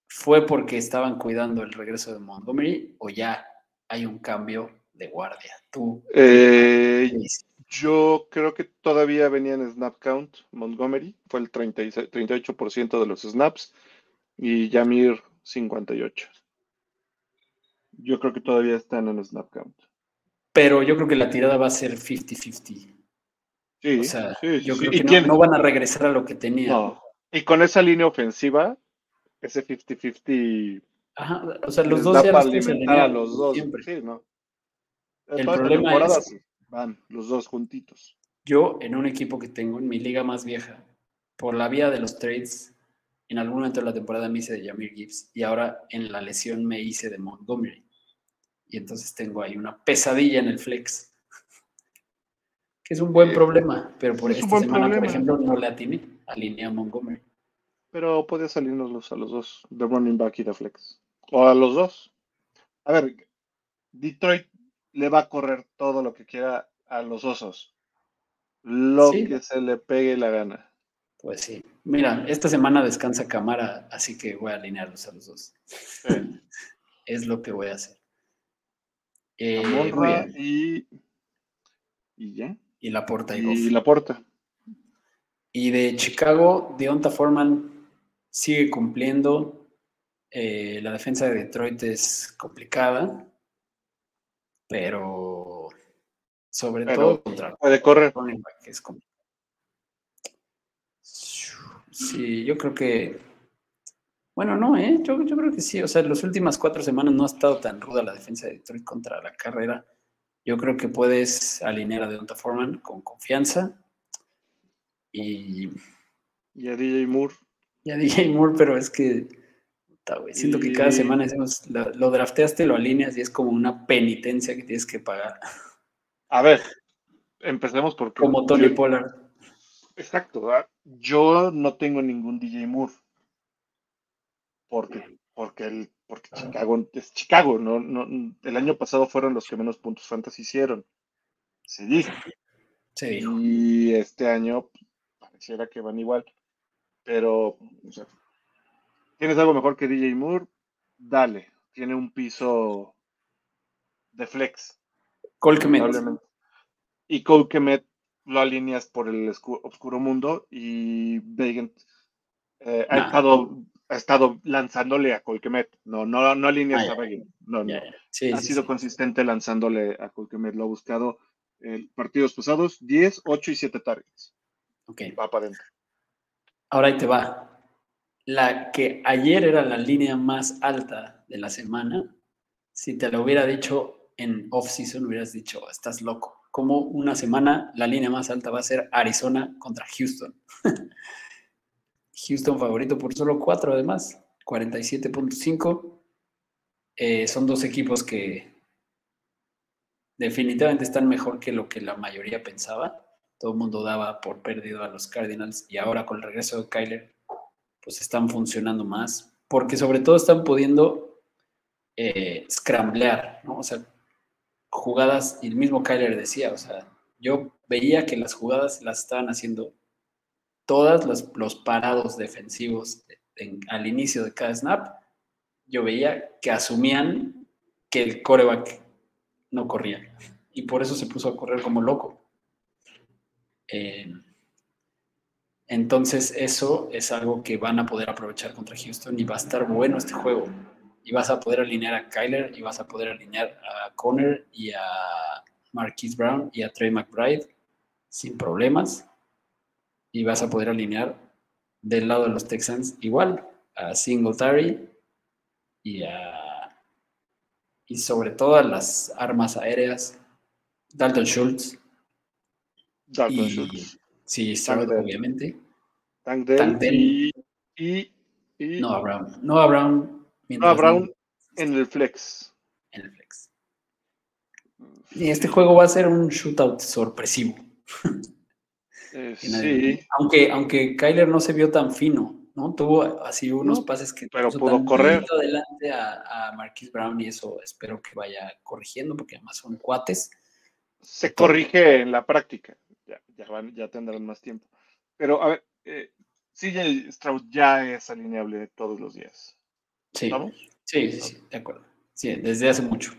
¿Fue porque estaban cuidando el regreso de Montgomery o ya hay un cambio de guardia? Tú, Eh, yo creo que todavía venía en snap count. Montgomery fue el 36 38% de los snaps y Yamir 58. Yo creo que todavía están en snap count. pero yo creo que la tirada va a ser 50-50. Sí, O sea, sí, yo sí. creo ¿Y que no, van a regresar a lo que tenían. No. Y con esa línea ofensiva, ese 50-50 Ajá, o sea, los dos ya para alimentar a los dos. siempre. Sí, ¿no? El Toda problema es- van los dos juntitos. Yo, en un equipo que tengo en mi liga más vieja, por la vía de los trades, en algún momento de la temporada me hice de Jamir Gibbs y ahora en la lesión me hice de Montgomery. Y entonces tengo ahí una pesadilla en el flex. Que es un buen Eh, problema, pero por esta semana, por ejemplo, no le atiné. Alineé a Montgomery. Pero podía salirnos los, a los dos, de running back y de flex. O a los dos. A ver, Detroit le va a correr todo lo que quiera a los osos. Lo Sí. que se le pegue la gana. Pues sí. Mira, esta semana descansa Camara, así que voy a alinearlos a los dos. Sí. Es lo que voy a hacer. Eh, y, y ya. Y la porta y Goff. Y la porta. Y de Chicago, Deonta Foreman sigue cumpliendo. Eh, la defensa de Detroit es complicada, pero sobre Pero todo contra Puede correr. es complicado. Sí, yo creo que. Bueno, no, ¿eh? Yo, yo creo que sí. O sea, en las últimas cuatro semanas no ha estado tan ruda la defensa de Detroit contra la carrera. Yo creo que puedes alinear a Deonta Foreman con confianza. Y Y a DJ Moore. y a DJ Moore, pero es que. puta, siento que cada semana. Lo, lo drafteaste, lo alineas y es como una penitencia que tienes que pagar. A ver, empecemos porque. Como Tony Pollard. Exacto. Yo no tengo ningún DJ Moore. Porque, porque, el, porque Chicago es Chicago. No, no, el año pasado fueron los que menos puntos fantasy hicieron. Se dijo. Se dijo. Y este año pareciera que van igual. Pero, o sea, ¿tienes algo mejor que DJ Moore? Dale. Tiene un piso de flex. Colquemet. Y Colquemet lo alineas por el oscuro mundo y Vegan eh, ha, estado, ha estado lanzándole a Colquemet. No, no, no alineas Ah, a. Vegan. No, no. Sí, ha sí, sido sí. consistente lanzándole a Colquemet. Lo ha buscado en partidos pasados, 10, 8 y 7 targets. Ok. Va para adentro. Ahora ahí te va. La que ayer era la línea más alta de la semana, si te lo hubiera dicho en off-season, hubieras dicho, estás loco. Como una semana la línea más alta va a ser Arizona contra Houston. Houston favorito por solo 4 además, 47.5. Eh, son dos equipos que definitivamente están mejor que lo que la mayoría pensaba. Todo el mundo daba por perdido a los Cardinals y ahora con el regreso de Kyler, pues están funcionando más, porque sobre todo están pudiendo eh, scramblear, ¿no? O sea, jugadas, y el mismo Kyler decía, o sea, yo veía que las jugadas las estaban haciendo todas los, parados defensivos en- al inicio de cada snap, yo veía que asumían que el coreback no corría. Y por eso se puso a correr como loco. Eh, entonces, eso es algo que van a poder aprovechar contra Houston y va a estar bueno este juego. Y vas a poder alinear a Kyler y vas a poder alinear a Conner y a Marquise Brown y a Trey McBride sin problemas. Y vas a poder alinear del lado de los Texans igual a Singletary y a y sobre todo a las armas aéreas, Dalton Schultz Dalton y Schultz, sí, obviamente. Tank Dell Tank Dell. y, y, y Noah Brown. Noah Brown. Noah Brown en el flex. en el flex. Y este juego va a ser un shootout sorpresivo. Eh, sí, Aunque, aunque Kyler no se vio tan fino, ¿no? Tuvo así unos No, pases que pero pudo correr. adelante a, a Marquise Brown y eso espero que vaya corrigiendo porque además son cuates. se corrige en la práctica. Ya, ya, van- ya tendrán más tiempo. Pero, a ver, eh, CJ Stroud ya es alineable todos los días. Sí, sí, sí, sí, de acuerdo. Sí, desde hace mucho.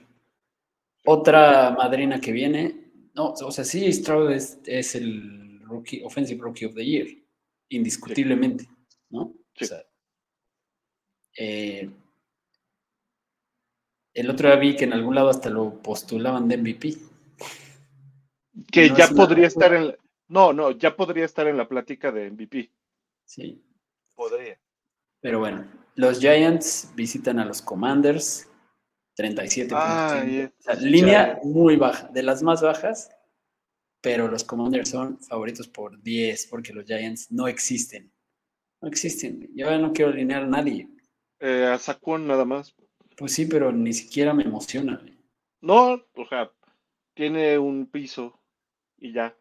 Otra madrina que viene, no, o sea, sí, Stroud es, es el rookie, Offensive Rookie of the Year, indiscutiblemente, ¿no? Sí. O sea, eh, el otro día vi que en algún lado hasta lo postulaban de MVP. Que No ya es podría estar en. No, no, ya podría estar en la plática de MVP. Sí, Podría. pero bueno, los Giants visitan a los Commanders, 37 Ah, puntos. y- O sea, sí, línea muy baja, de las más bajas, pero los Commanders son favoritos por 10 porque los Giants no existen. No existen. Yo ya no quiero alinear a nadie. Eh, a Saquon nada más. Pues sí, pero ni siquiera me emociona. güey. No, o sea, tiene un piso y ya.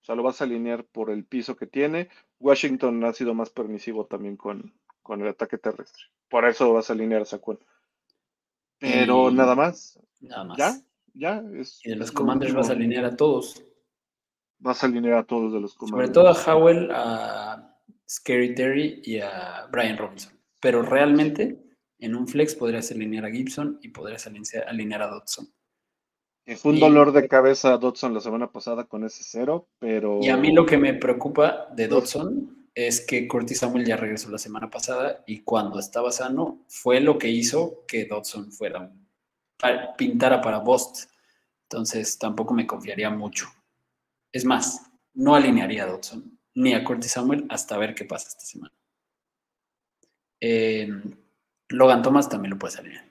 O sea, lo vas a alinear por el piso que tiene. Washington ha sido más permisivo también con, con el ataque terrestre. Por eso vas a alinear a Saquon. Pero Y- nada más. Nada más. Ya, ya. Es, Y de los Commanders vas a alinear a todos. Vas a alinear a todos de los Sobre Commanders. todo a Howell, a Scary Terry y a Brian Robinson. Pero realmente en un flex podrías alinear a Gibson y podrías alinear, a Dodson. Fue un y- dolor de cabeza a Dodson la semana pasada con ese cero, pero. Y a mí lo que me preocupa de Dodson es que Curtis Samuel ya regresó la semana pasada y cuando estaba sano fue lo que hizo que Dodson fuera pintara para Bost. Entonces tampoco me confiaría mucho. Es más, no alinearía a Dodson ni a Curtis Samuel hasta ver qué pasa esta semana. Eh, Logan Thomas también lo puedes alinear.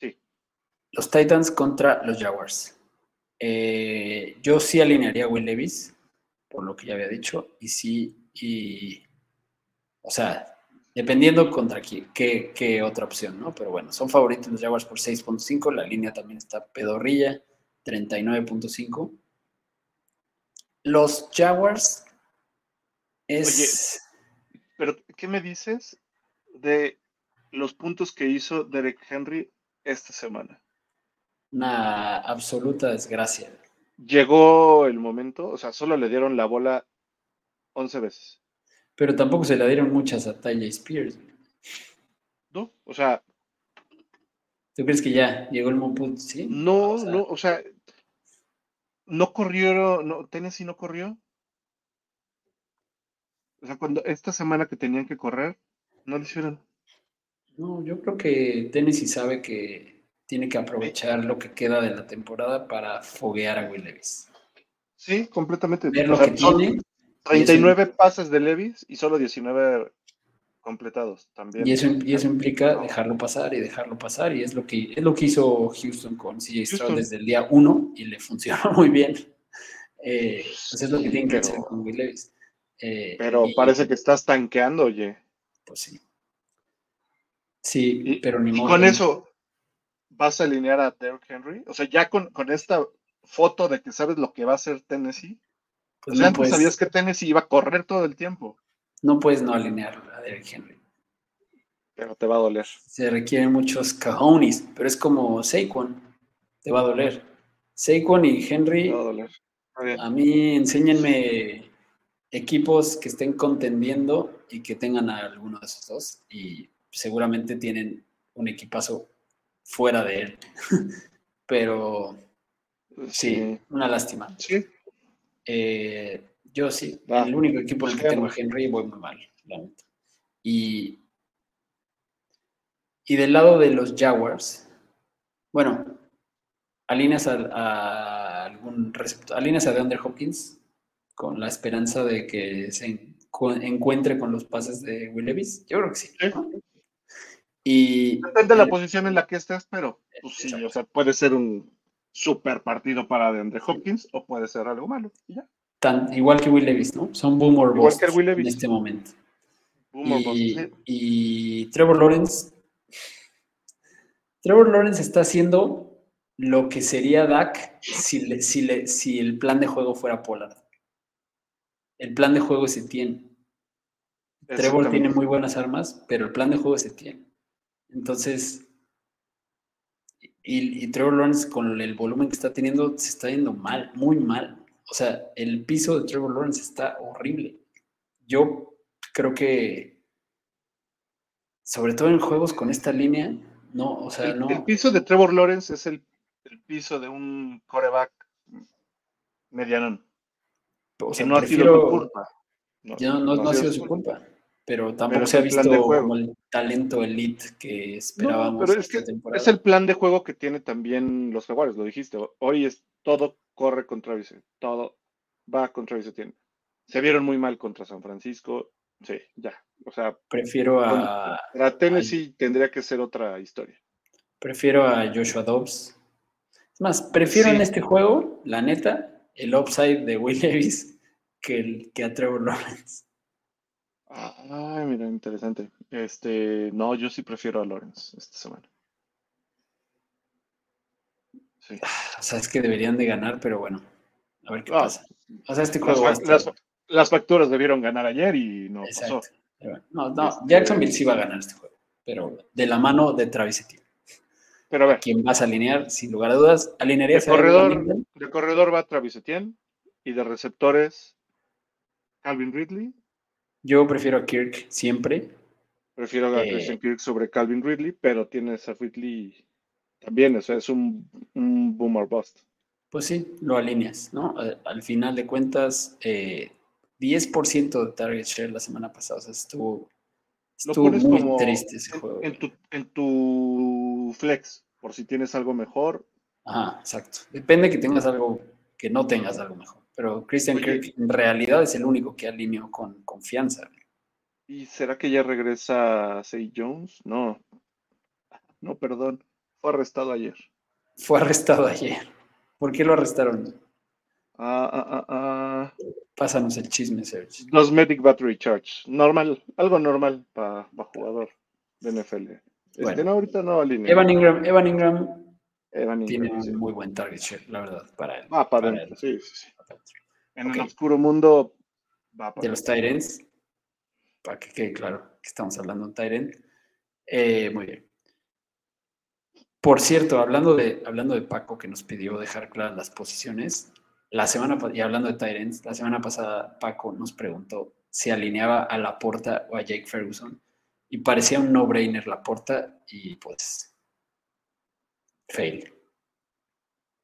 Sí. Los Titans contra los Jaguars. Eh, yo sí alinearía a Will Levis, por lo que ya había dicho, y sí, y, o sea, dependiendo contra quién, qué, qué otra opción, ¿no? Pero bueno, son favoritos los Jaguars por 6.5, la línea también está pedorrilla, 39.5. Los Jaguars es... Pero, ¿qué me dices de los puntos que hizo Derek Henry esta semana? una absoluta desgracia. llegó el momento, o sea, solo le dieron la bola 11 veces. Pero tampoco se la dieron muchas a Tyler Spears. ¿No? O sea. ¿Tú crees que ya llegó el momento? Sí. No, no, o sea, no corrió, no, Tennessee no corrió. O sea, cuando esta semana que tenían que correr, no lo hicieron. No, yo creo que Tennessee sabe que tiene que aprovechar lo que queda de la temporada para foguear a Will Levis. Sí, completamente. Ver lo que tiene. 39 pases de Levis y solo 19 completados también. Y eso, y eso implica dejarlo pasar y dejarlo pasar, y es lo que, es lo que hizo Houston con CJ Stroud desde el día 1 y le funcionó muy bien. Eh, pues es lo que tienen que hacer con Will Levis. Eh, pero parece que estás tanqueando, oye. Pues sí. Sí, pero ni modo. con eso vas a alinear a Derrick Henry. O sea, ya con, con, esta foto de que sabes lo que va a hacer Tennessee. Pues o sea, no sabías que Tennessee iba a correr todo el tiempo. No puedes no alinear a Derrick Henry. Pero te va a doler. Se requieren muchos cajones, pero es como Saquon. Te va a doler. Saquon y Henry. Te va a doler. A mí enséñenme equipos que estén contendiendo y que tengan a alguno de esos dos y seguramente tienen un equipazo fuera de él. Pero sí, una lástima. Sí. Eh, yo sí, el único equipo en el que tengo a Henry voy muy mal, la Y, y del lado de los Jaguars, bueno, alineas a, algún receptor, alineas a DeAndre Hopkins con la esperanza de que se encuentre con los pases de Will Levis. Yo creo que sí. Y, Depende de la posición en la que estés, pero pues, sí, o sea, puede ser un super partido para DeAndre Hopkins o puede ser algo malo. ya. Tan, igual que Will Levis, ¿no? Son boomer boss en este momento. Y, y Trevor Lawrence. Trevor Lawrence está haciendo lo que sería Dak si, si, si el plan de juego fuera Pollard. El plan de juego se tiene. Trevor tiene muy buenas armas, pero el plan de juego se tiene. Entonces, y, Trevor Lawrence con el volumen que está teniendo se está yendo mal, muy mal. O sea, el piso de Trevor Lawrence está horrible. Yo creo que, sobre todo en juegos con esta línea, no, o sea, no. El piso de Trevor Lawrence es el, piso de un coreback mediano. O sea, no ha sido su culpa. No, no, ha sido su culpa pero tampoco se ha visto como el talento elite que esperábamos. pero es que es el plan de juego que tiene también los Jaguares, lo dijiste. Hoy es todo corre contra Vice, todo va contra Vice. Se vieron muy mal contra San Francisco. Sí, ya. O sea, prefiero a. Para Tennessee tendría que ser otra historia. Prefiero a Joshua Dobbs. Es más, prefiero en este juego, la neta, el upside de Will Davis que, el, que a Trevor Lawrence. Ay, mira, interesante. Este, no, yo sí prefiero a Lawrence esta semana. Sí. O sea, es que deberían de ganar, pero bueno, a ver qué ah, pasa. O sea, este juego las, facturas debieron ganar ayer y no pasó. no, no, Jacksonville sí va a ganar este juego, pero de la mano de Travis Etienne. Pero a ver. ¿Quién vas a alinear? Sin lugar a dudas, alinearías de corredor, de corredor va Travis Etienne y de receptores Calvin Ridley yo prefiero a Kirk siempre. Prefiero a Christian eh, Kirk sobre Calvin Ridley, pero tienes a Ridley también, o sea, es un, un boomer bust. Pues sí, lo alineas, ¿no? Al, final de cuentas, 10% eh, de target share la semana pasada, o sea, estuvo, estuvo muy triste ese juego. En tu, en tu flex, por si tienes algo mejor. Ajá, exacto. Depende que tengas algo, que no tengas algo mejor. Pero Christian Kirk en realidad es el único que alineó con confianza. ¿Y será que ya regresa Say Jones? No. No, perdón. Fue arrestado ayer. Fue arrestado ayer. ¿Por qué lo arrestaron? Ah, ah, ah. Pásanos el chisme, Serge. Los Medic Battery Charge. Normal, algo normal para jugador de NFL. Este, no, ahorita no alinea. Evan Ingram, Evan Ingram tiene un muy buen target share, la verdad, para él. Ah, para, él. Sí, sí, sí. En el oscuro mundo va para De los Tyrants, para que quede claro que estamos hablando de Tyrant. Eh, muy bien. Por cierto, hablando de, hablando de Paco que nos pidió dejar claras las posiciones, La semana, y hablando de Tyrants, la semana pasada Paco nos preguntó si alineaba a Laporta o a Jake Ferguson. Y parecía un no-brainer Laporta y pues fail.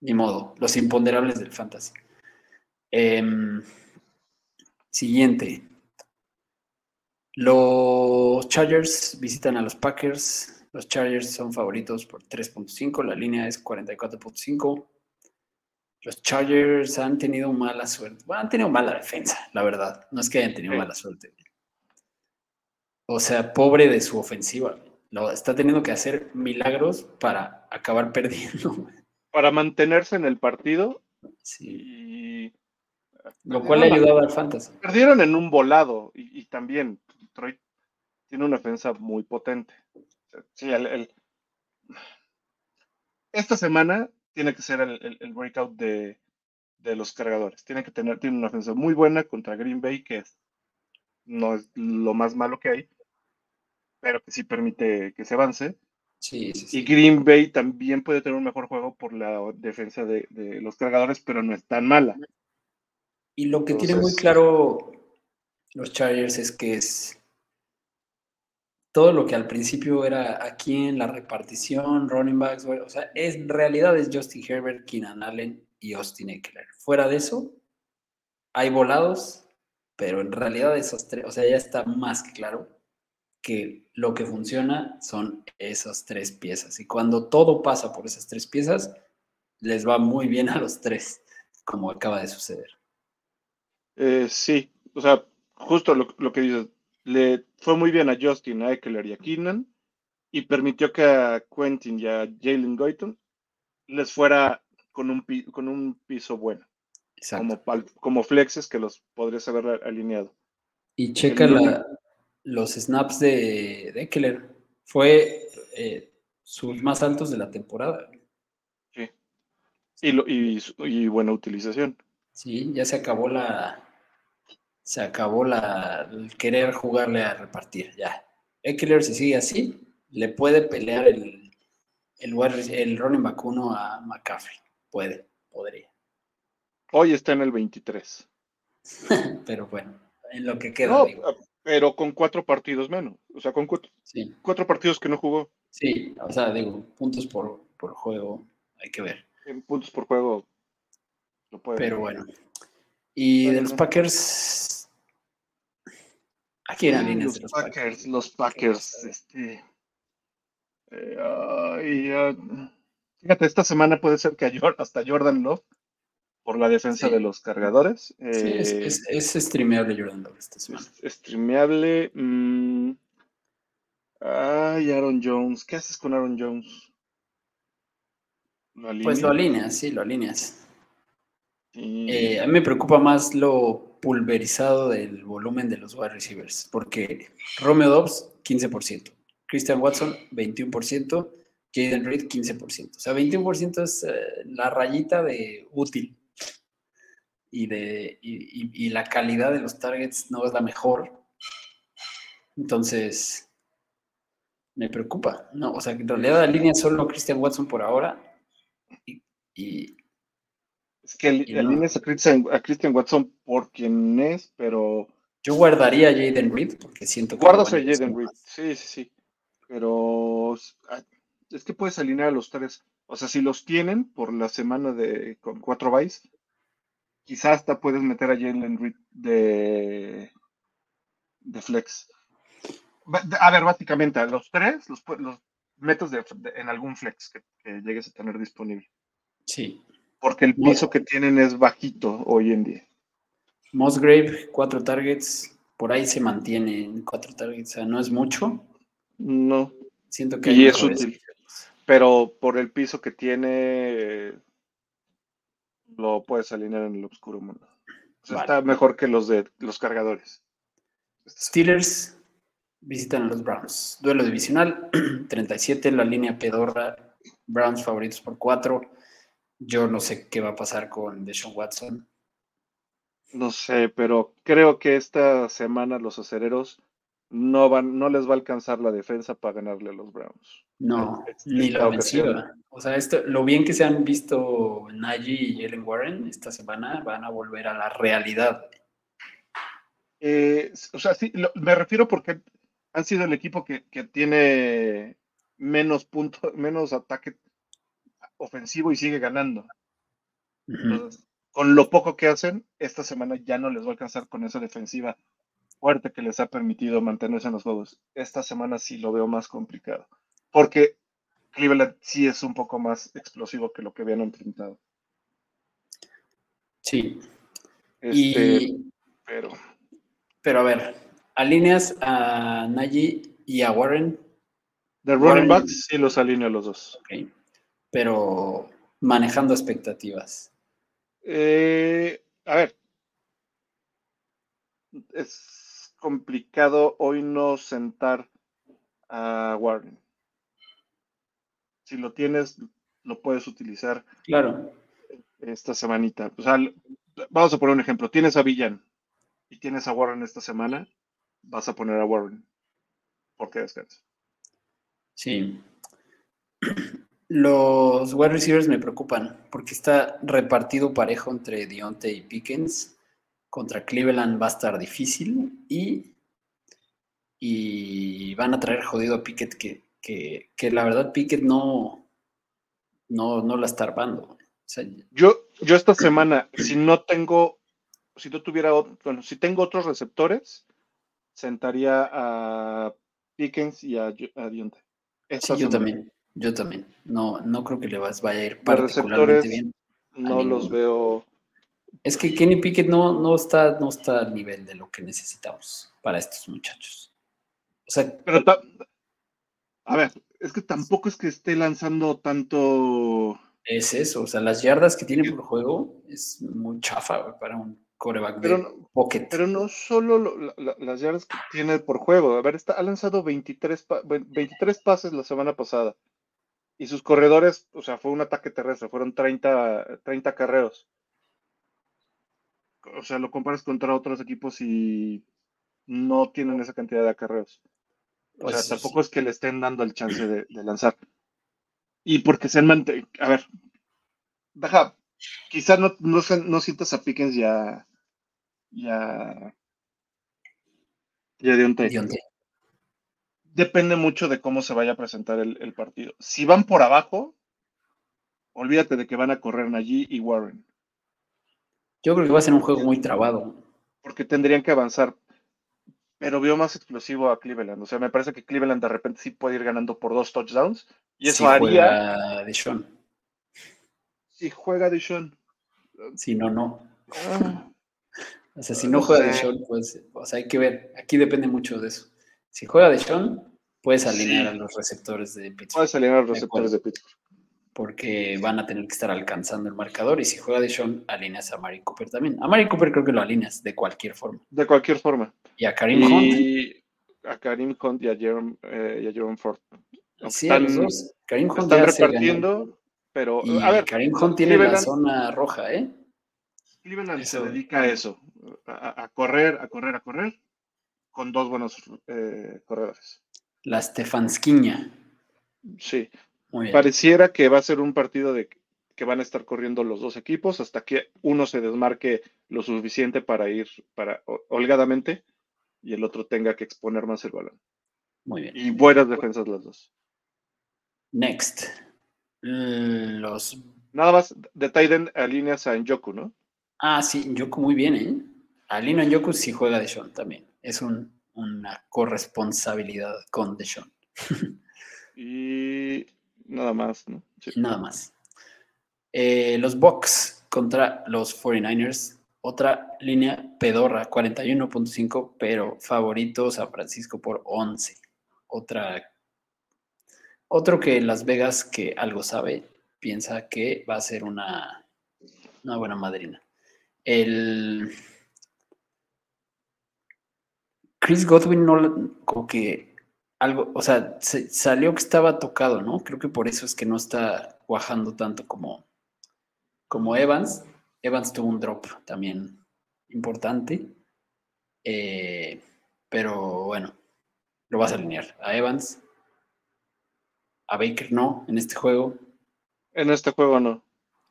Ni modo, los imponderables del fantasy. Em, siguiente. Los Chargers visitan a los Packers. Los Chargers son favoritos por 3.5. La línea es 44.5. Los Chargers han tenido mala suerte. Bueno, han tenido mala defensa, la verdad. No es que hayan tenido mala suerte. O sea, pobre de su ofensiva. Lo, está teniendo que hacer milagros para acabar perdiendo. Para mantenerse en el partido. Sí. Lo cual le ayudaba al fantasy. Perdieron en un volado y, también Detroit tiene una defensa muy potente. Sí, el, esta semana tiene que ser el, breakout de, los cargadores. Tiene que tener tiene una ofensa muy buena contra Green Bay, que no es lo más malo que hay, pero que sí permite que se avance. Sí, sí, Y Green Bay también puede tener un mejor juego por la defensa de, los cargadores, pero no es tan mala. Y lo que tiene muy claro los Chargers es que es todo lo que al principio era aquí en la repartición, running backs, o sea, es, en realidad es Justin Herbert, Keenan Allen y Austin Eckler. Fuera de eso, hay volados, pero en realidad esos tres, o sea, ya está más que claro que lo que funciona son esas tres piezas. Y cuando todo pasa por esas tres piezas, les va muy bien a los tres, como acaba de suceder. Eh, sí, o sea, justo lo, lo que dices, le fue muy bien a Justin, a Eckler y a Keenan y permitió que a Quentin y a Jalen Goyton les fuera con un, con un piso bueno. Como, como flexes que los podrías haber alineado. Y checa los snaps de, de Eckler. Fue eh, sus más altos de la temporada. Sí. Y, y buena utilización. Sí, ya se acabó la, se acabó la, el querer jugarle a repartir, ya. Eckler, si sigue así, le puede pelear el, el, el running back a McCaffrey. Puede, podría. Hoy está en el 23. pero bueno, en lo que queda. pero con cuatro partidos menos. O sea, con cuatro, cuatro, partidos que no jugó. Sí, o sea, digo, puntos por, por juego, hay que ver. En puntos por juego lo puede. Pero bueno. Y de los Packers, Aquí eran líneas los, Packers, Los Packers, este. Eh, fíjate, esta semana puede ser que hasta Jordan Love, por la defensa de los cargadores. sí, es, es, streameable Jordan Love esta semana. Es streameable. Mm, ay, Aaron Jones. ¿Qué haces con Aaron Jones? pues lo alineas, sí, lo alineas. Eh, a mí me preocupa más lo pulverizado del volumen de los wide receivers, porque Romeo Dobbs, 15%, Christian Watson, 21%, Jaden Reed, 15%. O sea, 21% es eh, la rayita de útil. Y, de, y, la calidad de los targets no es la mejor. Entonces, me preocupa, ¿no? O sea, en realidad la línea solo Christian Watson por ahora. y es que alineas a Christian, Watson por quien es, pero. Yo guardaría a Jaden Reed porque siento que. Guardas a Jaden Reed, sí, sí, sí. Pero ah, es que puedes alinear a los tres. O sea, si los tienen por la semana de con cuatro bytes, quizás hasta puedes meter a Jalen Reed de, de flex. A ver, básicamente, a los tres los, los metes en algún flex que, que llegues a tener disponible. Sí, porque el piso que tienen es bajito hoy en día. Mosgrave, cuatro targets, por ahí se mantiene en cuatro targets, o sea, no es mucho. No. Siento que y es útil. Pero por el piso que tiene, lo puedes alinear en el oscuro mundo. Está mejor que los de los cargadores. Steelers visitan a los Browns. Duelo divisional, 37, la línea pedorra. Browns favoritos por 4. Yo no sé qué va a pasar con Deshaun Watson. No sé, pero creo que esta semana los acereros no, van, no les va a alcanzar la defensa para ganarle a los Browns. No, ni la ofensiva. O sea, esto, lo bien que se han visto Najee y Jalen Warren esta semana van a volver a la realidad. Eh, o sea, sí, me refiero porque han sido el equipo que, tiene menos puntos, menos ataque ofensivo y sigue ganando. con lo poco que hacen, esta semana ya no les va a alcanzar con esa defensiva fuerte que les ha permitido mantenerse en los juegos. Esta semana sí lo veo más complicado, porque Cleveland sí es un poco más explosivo que lo que habían enfrentado. Sí. Este, pero. Pero a ver, alineas a Najee y a Warren. De running backs sí los alineo a los dos. Pero manejando expectativas. Eh, a ver. Es complicado hoy no sentar a Warren. Si lo tienes, lo puedes utilizar. Claro. Esta semanita. O sea, vamos a poner un ejemplo. Tienes a Villan y tienes a Warren esta semana, vas a poner a Warren porque descansa. Sí. Los wide receivers me preocupan porque está repartido parejo entre Dionte y Pickens contra Cleveland va a estar difícil y, y van a traer jodido a Pickett que, la verdad Pickett no, no, no la está armando. yo, yo esta semana, si no tengo, si no tuviera, bueno, si tengo otros receptores, sentaría a Pickens y a, a Dionte. yo también, yo también. No, no creo que le vaya a ir particularmente bien. No los veo es que Kenny Pickett no, no, está, no está al nivel de lo que necesitamos para estos muchachos. O sea, pero a ver, es que tampoco es que esté lanzando tanto. Es eso, o sea, las yardas que tiene por juego es muy chafa para un coreback pero, no, pocket. Pero no solo las yardas que tiene por juego. A ver, está, ha lanzado 23, 23 pases la semana pasada. Y sus corredores, o sea, fue un ataque terrestre, fueron 30, 30 carreos o sea, lo comparas contra otros equipos y no tienen esa cantidad de acarreos. O sea, pues tampoco es que le estén dando el chance de, lanzar. Y porque se han mantenido. A ver, deja, quizás no, no, sientas a Pickens ya. Ya. Ya de un Depende mucho de cómo se vaya a presentar el, el partido. Si van por abajo, olvídate de que van a correr allí y Warren. Yo creo que va a ser un juego muy trabado. Porque tendrían que avanzar. Pero veo más explosivo a Cleveland. O sea, me parece que Cleveland de repente sí puede ir ganando por dos touchdowns. Y eso haría. de Sean. Si juega de Sean. Si no, no. Ah. o sea, si no, juega de Sean, pues. O sea, hay que ver. Aquí depende mucho de eso. Si juega de Sean, puedes alinear a los receptores de Pittsburgh. Puedes alinear a los receptores de Pittsburgh porque van a tener que estar alcanzando el marcador y si juega de Sean, alineas a Mari Cooper también. A Mari Cooper creo que lo alineas de cualquier forma. De cualquier forma. Y a Karim Hunt. A Karim Hunt y a Jerome, eh, Ford. Sí, a los dos. Karim Hunt están repartiendo, pero a ver. Karim Hunt tiene la zona roja, ¿eh? Cleveland se dedica a eso, a, correr, a correr, a correr, con dos buenos eh, corredores. La Stefansquiña. Sí, Pareciera que va a ser un partido de que van a estar corriendo los dos equipos hasta que uno se desmarque lo suficiente para ir para holgadamente y el otro tenga que exponer más el balón. Muy bien. Y buenas defensas las dos. Next. Los. Nada más de Tiden alineas a Njoku, ¿no? Ah, sí, Njoku muy bien, ¿eh? Alino Njoku sí juega de Sean también. Es una corresponsabilidad con Deshaun. y Nada más, ¿no? Nada más. Eh, los Bucks contra los 49ers. Otra línea pedorra, 41.5, pero favorito San Francisco por 11. Otra. Otro que Las Vegas, que algo sabe, piensa que va a ser una, una buena madrina. El. Chris Godwin no como que algo, o sea, salió que estaba tocado, ¿no? Creo que por eso es que no está cuajando tanto como, como Evans. Evans tuvo un drop también importante. Eh, pero bueno, lo vas a alinear. A Evans, a Baker no, en este juego. En este juego no.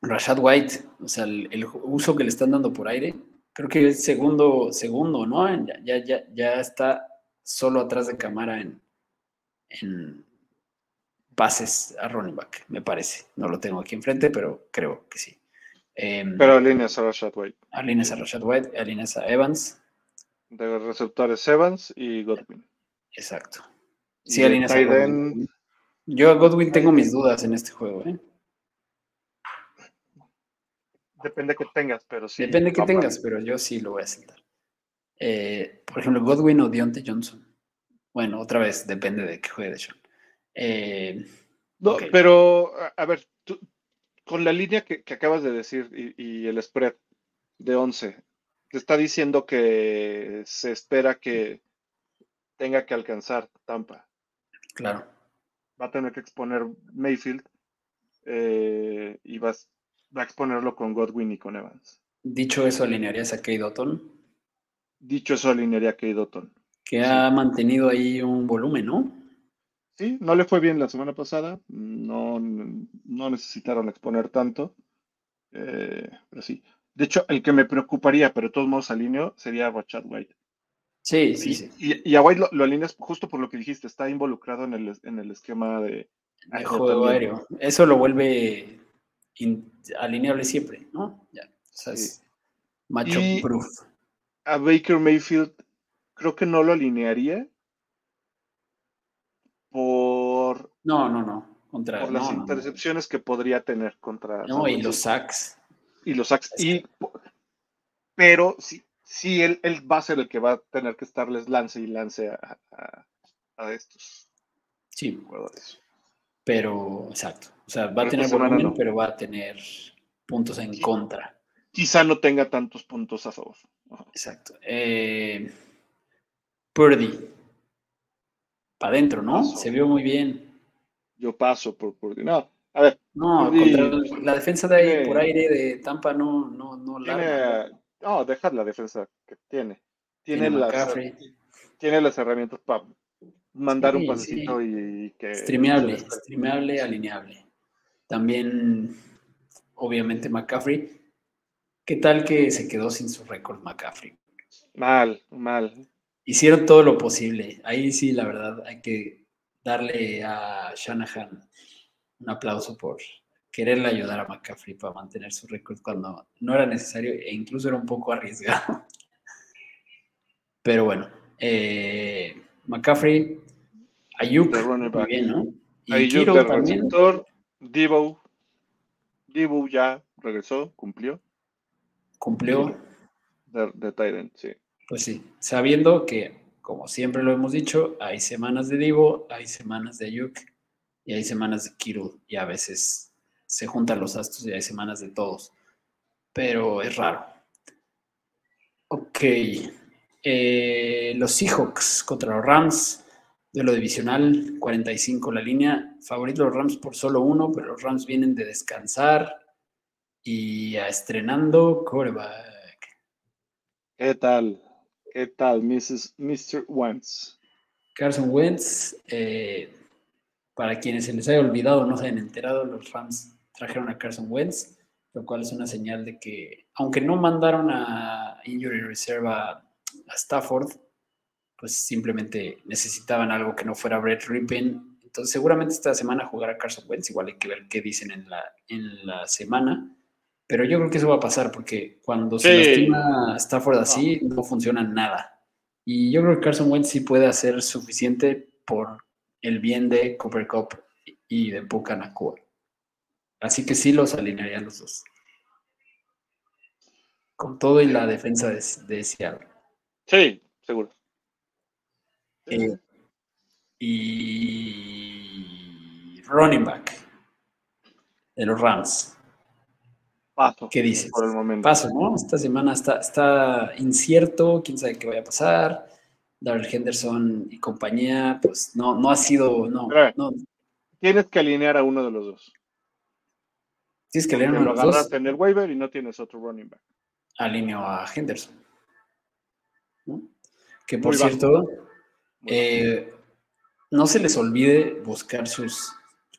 Rashad White, o sea, el, el uso que le están dando por aire, creo que es segundo, segundo, ¿no? Ya, ya, ya, ya está solo atrás de cámara en, en pases a running back, me parece. No lo tengo aquí enfrente, pero creo que sí. Em, Pero alineas a Rashad White. alineas a Rashad White, alineas a Evans, De receptores Evans y Godwin. exacto. Sí, alineas a Godwin. Yo a Godwin tengo mis dudas en este juego, ¿eh? Depende que tengas, pero sí. Depende que tengas, pero yo sí lo voy a sentar. Eh, por ejemplo, Godwin o Deontay Johnson. Bueno, otra vez, depende de qué juegue de Sean. Eh, No, pero, a, a ver, tú- con la línea que, que acabas de decir y, y el spread de 11, te está diciendo que se espera que tenga que alcanzar Tampa. claro. Va a tener que exponer Mayfield eh, y vas, va a exponerlo con Godwin y con Evans. Dicho eso, alinearías a Kate Otton, Dicho eso, alinearía a Kate Dotton. que ha mantenido ahí un volumen, ¿no? Sí, no le fue bien la semana pasada, no, no necesitaron exponer tanto, eh, pero sí. De hecho, el que me preocuparía, pero de todos modos alineo, sería Rashad White. Sí, sí, Y, sí. y- y a White lo, lo alineas justo por lo que dijiste, está involucrado en el, en el esquema de De juego aéreo. Eso lo vuelve alineable siempre, ¿no? Ya. O sea, Sí. es macho Y- proof. A Baker Mayfield creo que no lo alinearía por, No, no, no. Contra, por no, las no, no. intercepciones que podría tener contra No, y los sacks. y los sacks. Y, pero sí, sí él, él va a ser el que va a tener que estarles lance y lance a, a- a estos Sí, jugadores. Pero exacto. O sea, va a tener volumen, no. pero va a tener puntos en Sí. contra. Quizá no tenga tantos puntos a favor. Ajá. Exacto. Eh, Purdy. Para adentro, ¿no? Paso. Se vio muy bien. Yo paso por, por no, a ver, No, Purdy- contra la defensa de ahí tiene- por aire de Tampa no, no, no larga, ¿no? tiene, no, deja la defensa que tiene. Tiene, Tiene las, tiene las herramientas para mandar Sí, un pasecito y que les- streameable, alineable. También, obviamente, McCaffrey. ¿Qué tal que se quedó sin su récord McCaffrey? Mal, mal. Hicieron todo lo posible. Ahí sí, la verdad, hay que darle a Shanahan un aplauso por quererle ayudar a McCaffrey para mantener su récord cuando no era necesario e incluso era un poco arriesgado. Pero bueno, eh, McCaffrey, Ayuk, muy bien, ¿no? Y Kittle de receptor, Divo, Divo ya regresó, cumplió. cumplió, De, de Tyrant, sí. pues sí, sabiendo que, como siempre lo hemos dicho, hay semanas de Divo, hay semanas de Ayuk y hay semanas de Kittle y a veces se juntan los astros y hay semanas de todos, pero es raro. Ok, eh, los Seahawks contra los Rams, duelo divisional, 45 la línea, favorito los Rams por solo uno, pero los Rams vienen de descansar y a estrenando quarterback. ¿Qué tal? ¿Qué tal, Mrs. Mr. Wentz? Carson Wentz, eh, para quienes se les haya olvidado o no se hayan enterado, los Rams trajeron a Carson Wentz, lo cual es una señal de que, aunque no mandaron a Injury Reserve a, a Stafford, pues simplemente necesitaban algo que no fuera Brett Rippin. Entonces, seguramente esta semana jugará Carson Wentz, igual hay que ver qué dicen en la, en la semana. Pero yo creo que eso va a pasar porque cuando se lastima Stafford así, no funciona nada. Y yo creo que Carson Wentz sí puede hacer suficiente por el bien de Cooper Cup y de Puka Nakua. Así que sí los alinearía los dos. Con todo y la defensa de, de Seattle. Sí, seguro. Eh, y running back de los Rams. Paso. ¿Qué dices? Por el momento. Paso, ¿no? Esta semana está, está incierto, quién sabe qué vaya a pasar. Darrell Henderson y compañía, pues no, no ha sido, no, Espera. no. Tienes que alinear a uno de los dos. Tienes que leer Porque uno de los dos, en el waiver y no tienes otro running back. alineo a Henderson. ¿no? Que por Muy bajo. cierto, Muy eh, no se les olvide buscar sus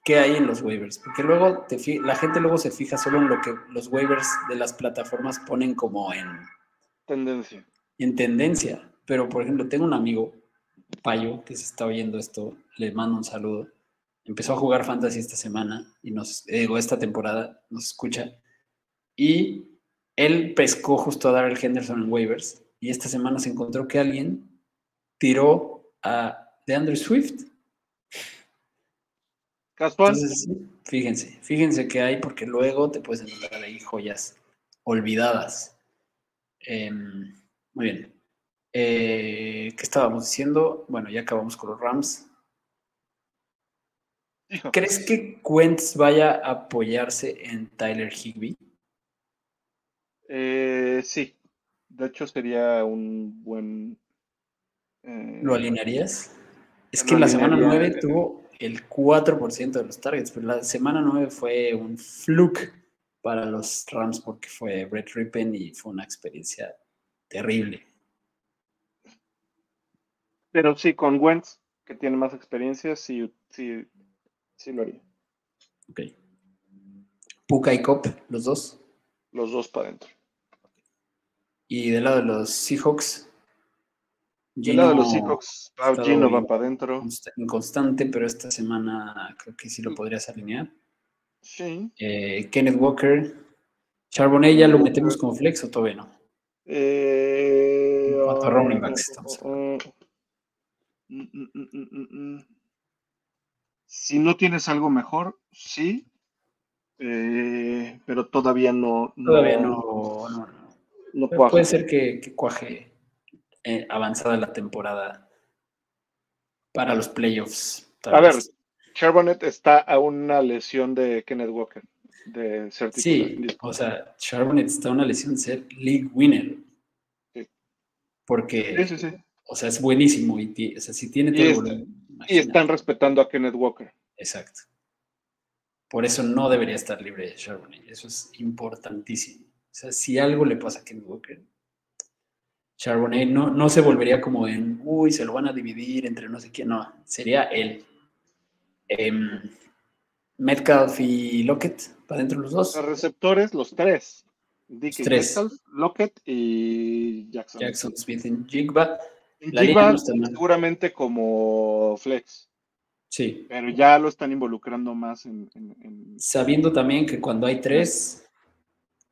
qué hay en los waivers, porque luego te la gente luego se fija solo en lo que los waivers de las plataformas ponen como en tendencia. En tendencia, pero por ejemplo, tengo un amigo, Payo, que se está oyendo esto, le mando un saludo. Empezó a jugar fantasy esta semana y nos, digo, esta temporada, nos escucha. Y él pescó justo a Darrell Henderson en waivers y esta semana se encontró que alguien tiró a DeAndre Swift. Entonces, fíjense, fíjense que hay porque luego te puedes encontrar ahí joyas olvidadas. Em, muy bien. Eh, ¿Qué estábamos diciendo? Bueno, ya acabamos con los Rams. ¿Crees que Quentz vaya a apoyarse en Tyler Higby? Eh, sí. De hecho, sería un buen. ¿Lo alinearías? Es que la semana 9 tuvo el 4% de los targets, pero la semana 9 fue un fluke para los Rams porque fue Brett Rippen y fue una experiencia terrible. Pero sí, con Wentz, que tiene más experiencia, sí, sí, sí lo haría. Ok. Puka y Cop, los dos. Los dos para adentro. Y del lado de los Seahawks. Del lado de los Seahawks, Gino va para adentro. Inconstante, pero esta semana creo que sí lo podrías alinear. Sí. Eh, Kenneth Walker. Charbonnet ya lo metemos como flex o todavía no. Eh, ¿Cuántos running backs estamos? Mm, mm, mm, si no tienes algo mejor, sí. Eh, pero todavía no. Todavía no. no, puede ser que, cuaje eh, avanzada la temporada para los playoffs. A ver, Charbonnet está a una lesión de Kenneth Walker. De ser sí, o sea, Charbonnet está a una lesión de ser league winner. Sí. Porque, sí, sí, o sea, es buenísimo y o sea, si tiene todo y, y están respetando a Kenneth Walker. Exacto. Por eso no debería estar libre de Charbonnet. Eso es importantísimo. O sea, si algo le pasa a Kenneth Walker, Charbonnet no, no se volvería como en, uy, se lo van a dividir entre no sé quién. No, sería él. Em, Metcalf y Lockett, para dentro los dos. Los receptores, los tres. Dick tres. Lockett y Jackson. Jackson Smith en Jigba. Jigba seguramente como flex. Sí. Pero ya lo están involucrando más en, Sabiendo también que cuando hay tres,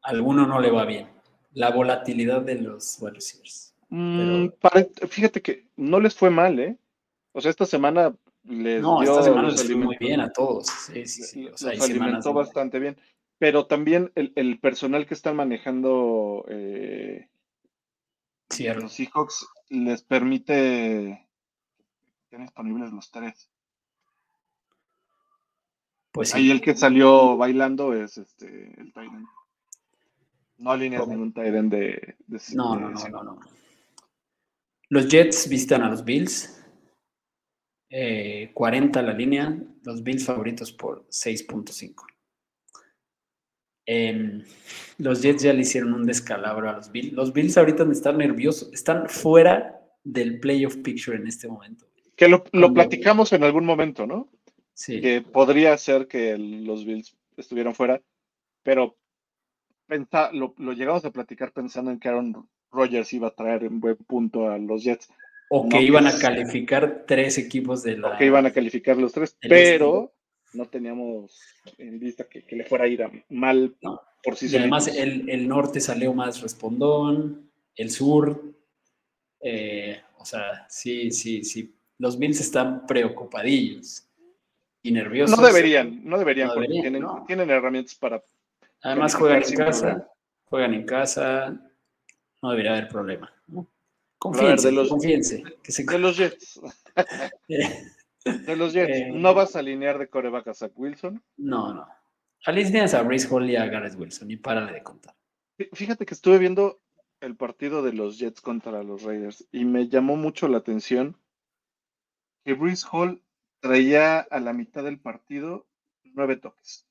alguno no le va bien. La volatilidad de los wide receivers. Mm, fíjate que no les fue mal, ¿eh? O sea, esta semana les no, esta semana les fue muy bien a todos. Sí, sí, sí. O sea, los alimentó bastante bien. Pero también el, personal que están manejando eh, los Seahawks les permite tener disponibles los tres. Pues Ahí el que salió bailando es este el Tyrant. No alineas ningún Tyrant de, no, no, no, no, Los Jets visitan a los Bills. 40 eh, la línea, los Bills favoritos por 6.5. Em, los Jets ya le hicieron un descalabro a los Bills. Los Bills ahorita están nerviosos, están fuera del playoff picture en este momento. Que lo, platicamos en algún momento, ¿no? Sí. Que podría ser que los Bills estuvieran fuera, pero lo, lo, llegamos a platicar pensando en que Aaron Rodgers iba a traer un buen punto a los Jets. O que iban a calificar tres equipos de la. O que iban a calificar los tres, pero no teníamos en vista que, le fuera a ir mal por sí Y además el, norte salió más respondón, el sur, eh, o sea, sí, sí, sí. Los Bills están preocupadillos y nerviosos. No deberían, no deberían, porque tienen, herramientas para. Además juegan en casa, juegan en casa, no debería haber problema. Confíense, de los, confíense. Que se... De los Jets. De los Jets, eh, ¿no vas a alinear de coreback a Zach Wilson? No, no. Alineas a Brice Hall y a Gareth Wilson y párale de contar. Fíjate que estuve viendo el partido de los Jets contra los Raiders y me llamó mucho la atención que Brice Hall traía a la mitad del partido nueve toques.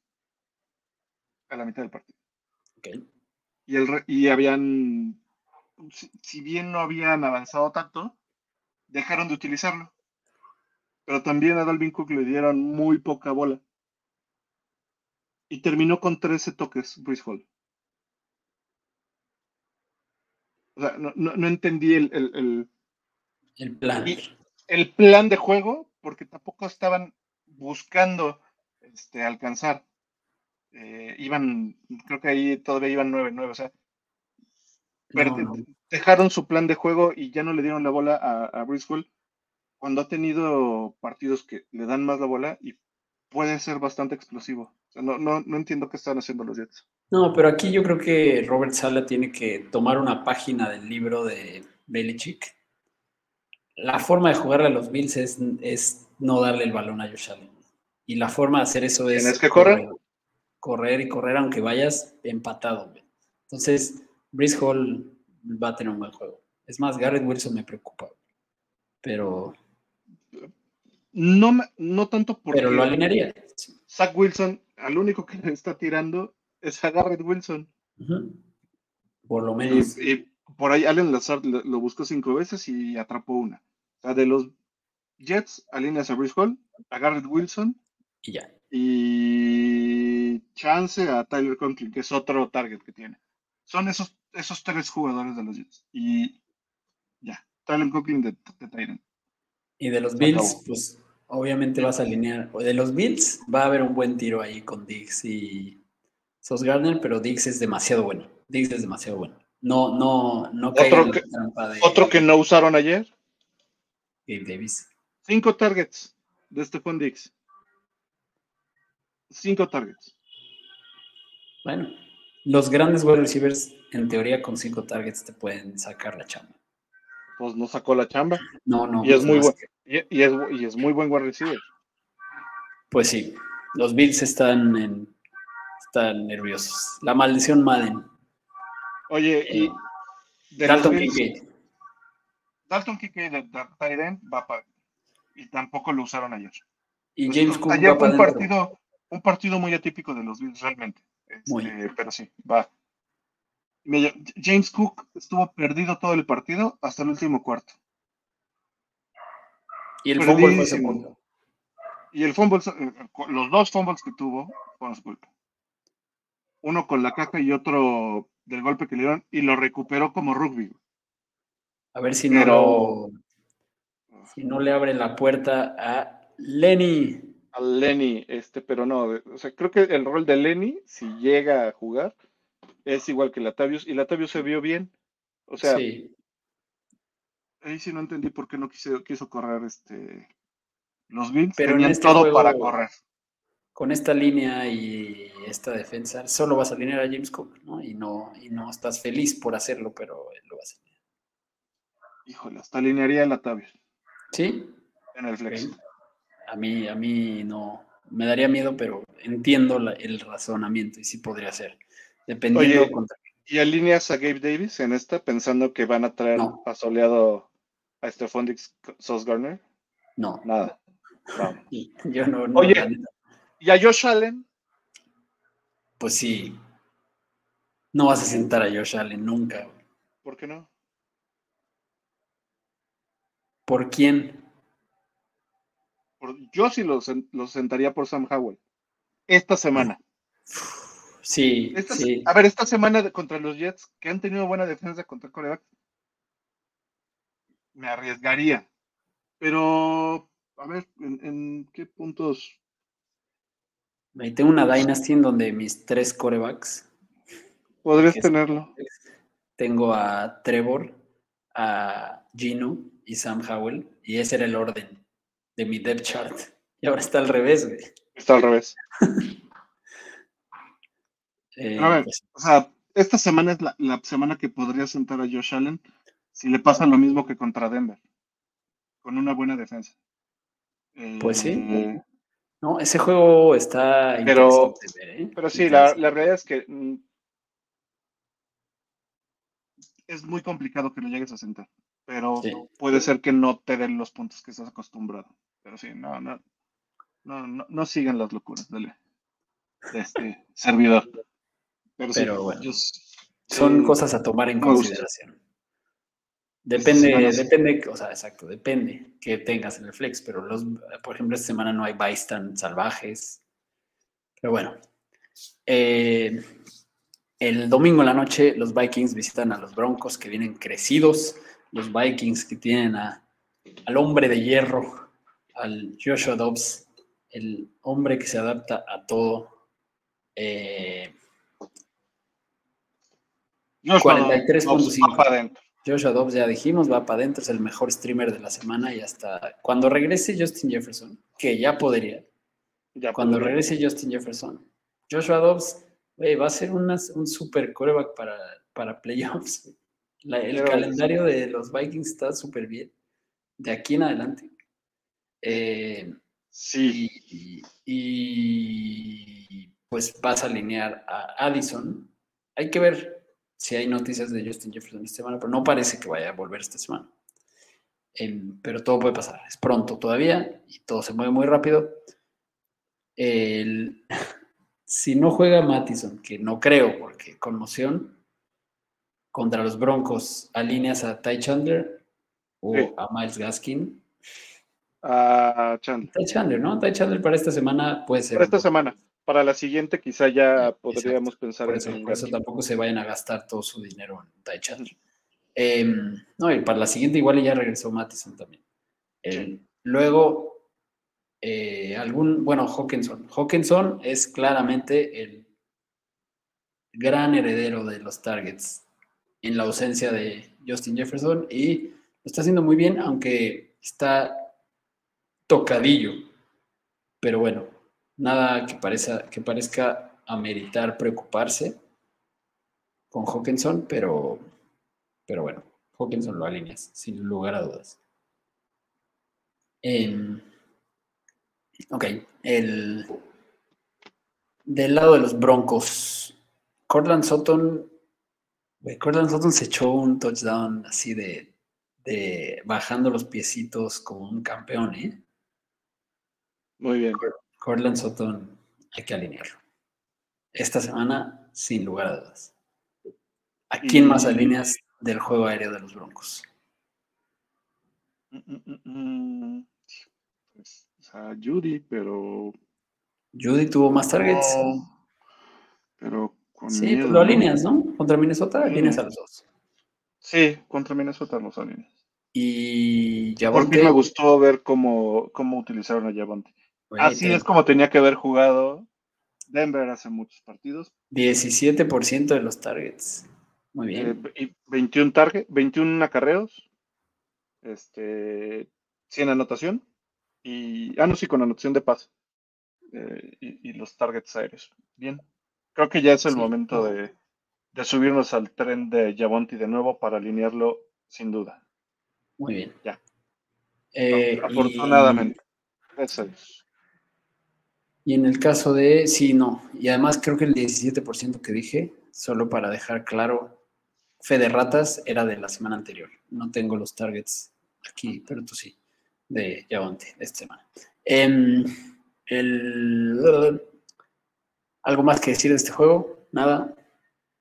A la mitad del partido. Okay. Y, el, y habían, si bien no habían avanzado tanto, dejaron de utilizarlo. pero también a Dalvin Cook le dieron muy poca bola. Y terminó con 13 toques, Brice Hall. O sea, no, no, no entendí el, el, el, El plan. El plan de juego, porque tampoco estaban buscando este, alcanzar. Eh, iban, creo que ahí todavía iban 9-9, o sea, No, no. dejaron su plan de juego y ya no le dieron la bola a, a cuando ha tenido partidos que le dan más la bola y puede ser bastante explosivo. O sea, no, no, no entiendo qué están haciendo los Jets. No, pero aquí yo creo que Robert Sala tiene que tomar una página del libro de Belichick. La forma de jugarle a los Bills es, es no darle el balón a Josh Allen. Y la forma de hacer eso es ¿Tienes que correr? correr y correr aunque vayas empatado. güey. Entonces, Brice Hall va a tener un buen juego. Es más, Garrett Wilson me preocupa. Pero, No, no tanto porque pero lo alinearía. Zach Wilson, al único que le está tirando es a Garrett Wilson. Por lo Y, menos. y por ahí Allen Lazard lo, lo buscó cinco veces y atrapó una. O sea, de los Jets, alineas a Brice Hall, a Garrett Wilson Y ya. Y chance a Tyler Conklin, que es otro target que tiene. Son esos, esos tres jugadores de los Jets. Y ya, Tyler Conklin de, de Tyrant. Y de los Bills, pues obviamente vas a alinear. De los Bills va a haber un buen tiro ahí con Diggs y Sos Gardner, pero Diggs es demasiado bueno. Diggs es demasiado bueno. No, no, no la que- trampa de Otro que no usaron ayer, Gabe Davis. cinco targets de Stephon Diggs. Cinco targets. Bueno, los grandes wide receivers, en teoría, con cinco targets te pueden sacar la chamba. Pues no sacó la chamba. No, no. Y es pues muy que- Y, y es, y es muy buen wide receiver. Pues sí, los Bills están en, están nerviosos. La maldición Madden. Oye, y Eh, de Dalton Kincaid. Dalton Kincaid de, de Tyrant va para y tampoco lo usaron ayer. Y Pues, James Cook ayer va fue para un partido, un partido muy atípico de los Bills realmente. Este. Pero sí, va. Me- James Cook estuvo perdido todo el partido hasta el último cuarto. Y el fútbol fue segundo. Y el fumble, eh, los dos fumbles que tuvo fueron su culpa. Uno con la caja y otro del golpe que le dieron y lo recuperó como rugby. A ver si no, Pero- lo- si no le abre la puerta a Lenny. A Lenny, este, pero no, de- o sea, creo que el rol de Lenny, si llega a jugar, es igual que Latavius, y Latavius se vio bien. O sea, sí, ahí sí no entendí por qué no quiso, quiso correr este los Bills, Pero en tenían este todo juego- para correr. con esta línea y esta defensa, solo vas a alinear a James Cook, ¿no? Y no, y no estás feliz por hacerlo, pero lo vas a alinear. Híjole, hasta alinearía a Latavius Sí, en el flex. A mí, a mí no, me daría miedo, pero entiendo la- el razonamiento y sí podría ser. Dependiendo Oye, contra ¿Y alineas a Gabe Davis en esta pensando que van a traer No. a soleado a Stephon Diggs Sauce Garner? No, Nada. Vamos. yo no, no, Oye. Y a Josh Allen, pues sí. No vas a sentar a Josh Allen nunca. ¿por qué no? ¿Por quién? Por- yo sí lo, sen- lo sentaría por Sam Howell. Esta semana. Sí, Esta- sí. A ver, esta semana contra los Jets, que han tenido buena defensa contra coreback, me arriesgaría. Pero, a ver, ¿en, en qué puntos? Ahí tengo una Dynasty en donde mis tres corebacks Podrías tenerlo. tengo a Trevor, a Gino y Sam Howell, y ese era el orden de mi depth chart. Y ahora está al revés, güey. Está al revés. Eh, A ver. pues, O sea, esta semana es la, la semana que podría sentar a Josh Allen si le pasa lo mismo que contra Denver, con una buena defensa. Pues sí. Eh, no, ese juego está Pero- ver, ¿eh? Pero sí, la, la realidad es que mm, es muy complicado que lo llegues a sentar. Pero Sí. puede ser que no te den los puntos que estás acostumbrado. Pero sí, no, no, no, no, no sigan las locuras de, de este servidor. Pero, sí, bueno. yo Son sí, cosas a tomar en consideración. Depende, semana sí. depende, o sea, exacto, depende que tengas en el flex, pero los, por ejemplo, esta semana no hay buys tan salvajes. Pero bueno, eh, el domingo en la noche los Vikings visitan a los Broncos que vienen crecidos, los Vikings que tienen a, al hombre de hierro, al Joshua Dobbs, el hombre que se adapta a todo. Eh, Joshua 43.5. Dobbs va para adentro. Joshua Dobbs, ya dijimos, va para adentro, es el mejor streamer de la semana y hasta cuando regrese Justin Jefferson, que ya podría, Ya cuando podría. regrese Justin Jefferson, Joshua Dobbs güey, va a ser una- un super coreback para, para playoffs. La- el Pero- calendario de los Vikings está súper bien, de aquí en adelante. Eh, Sí, y, y, pues vas a alinear a Addison. Hay que ver si hay noticias de Justin Jefferson esta semana, pero no parece que vaya a volver esta semana. Em, pero todo puede pasar. Es pronto todavía y todo se mueve muy rápido. El- si no juega Mattison, que no creo porque conmoción, contra los Broncos, alineas a Ty Chandler o Sí. a Miles Gaskin. a Chandler. Ty Chandler, ¿no? Ty Chandler para esta semana puede ser. Para esta semana. Para la siguiente quizá ya podríamos pensar Por en eso, en por eso tampoco se vayan a gastar todo su dinero en Ty Chandler. Em, no, y para la siguiente igual ya regresó Mattison también. Em, Luego, eh, algún, bueno, Hawkinson. Hawkinson es claramente el gran heredero de los targets en la ausencia de Justin Jefferson y lo está haciendo muy bien, aunque está tocadillo. Pero bueno, nada que, parezca, que parezca ameritar preocuparse con Hawkinson, pero, pero bueno, Hawkinson lo alineas, sin lugar a dudas. Em, ok, el, del lado de los Broncos, Cortland Sutton, Cortland Sutton se echó un touchdown así de, de bajando los piecitos como un campeón, ¿eh? Muy bien. Cortland Sutton hay que alinearlo. Esta semana, sin lugar a dudas. ¿A quién más alineas del juego aéreo de los Broncos? Mm, mm, mm. Pues, o sea, Judy, pero. Judy tuvo más targets. no, pero con sí, miedo, pues lo ¿no? alineas, ¿no? Contra Minnesota alineas a los dos. Sí, contra Minnesota los alineas. Y Por fin Javonte, me gustó ver cómo, cómo utilizaron a Javonte. Así te- es como tenía que haber jugado Denver hace muchos partidos. 17% de los targets. Muy bien. Eh, y 21 target, 21 acarreos, este, 100 anotación y ah no sí con anotación de pase eh, y, y los targets aéreos. Bien, creo que ya es el Sí. momento de, de subirnos al tren de Javonte de nuevo para alinearlo sin duda. Muy bien. ya. Eh, Afortunadamente. Y en el caso de, sí, no. Y además creo que el 17% que dije, solo para dejar claro, fe de ratas era de la semana anterior. No tengo los targets aquí, pero tú sí, de Javonte, de esta semana. Em, el, ¿Algo más que decir de este juego? Nada.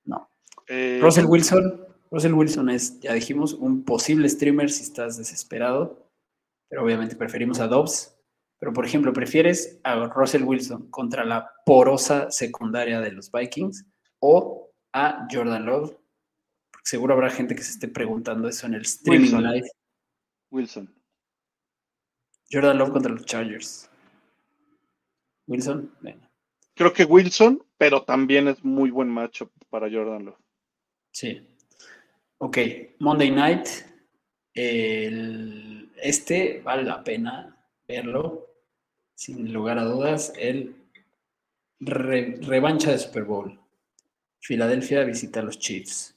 No. Eh, Russell Wilson. Russell Wilson es, ya dijimos, un posible streamer si estás desesperado, pero obviamente preferimos a Dobbs. Pero, por ejemplo, ¿prefieres a Russell Wilson contra la porosa secundaria de los Vikings o a Jordan Love? Porque seguro habrá gente que se esté preguntando eso en el streaming Wilson. live. Wilson. Jordan Love contra los Chargers. Wilson, venga. Creo que Wilson, pero también es muy buen matchup para Jordan Love. Sí. Ok, Monday Night. El- este vale la pena verlo, sin lugar a dudas. El re- revancha de Super Bowl. Filadelfia visita a los Chiefs.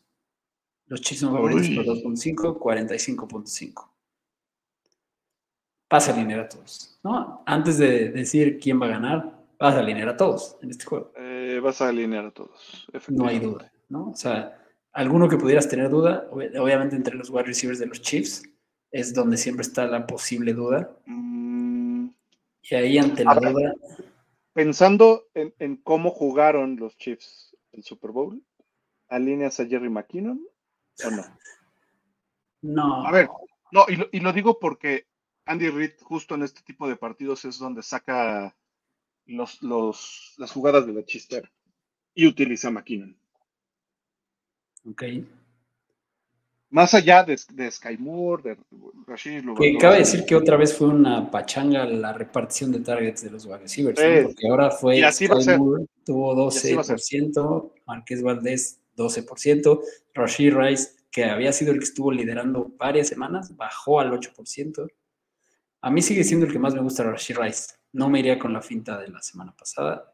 Los Chiefs son favoritos Uy. por 2.5, 45.5. Vas a alinear a todos. ¿no? Antes de decir quién va a ganar, vas a alinear a todos en este juego. Eh, vas a alinear a todos. No hay duda, ¿no? O sea, alguno que pudieras tener duda, ob- obviamente entre los wide receivers de los Chiefs, es donde siempre está la posible duda. Mm, Y ahí ante la duda, pensando en, en cómo jugaron los Chiefs el Super Bowl, ¿alineas a Jerry McKinnon o no? No. A ver, no, y lo, y lo digo porque Andy Reid justo en este tipo de partidos es donde saca los, los, las jugadas de la chistera y utiliza a McKinnon. Ok. Más allá de, de Sky Moore, de Rashid Que cabe decir que otra vez fue una pachanga la repartición de targets de los wide receivers, porque ahora fue Sky. Moore, tuvo así va a ser. 12%, Marqués Valdés 12%, Rashid Rice, que había sido el que estuvo liderando varias semanas, bajó al 8%. A mí sigue siendo el que más me gusta Rashid Rice. No me iría con la finta de la semana pasada.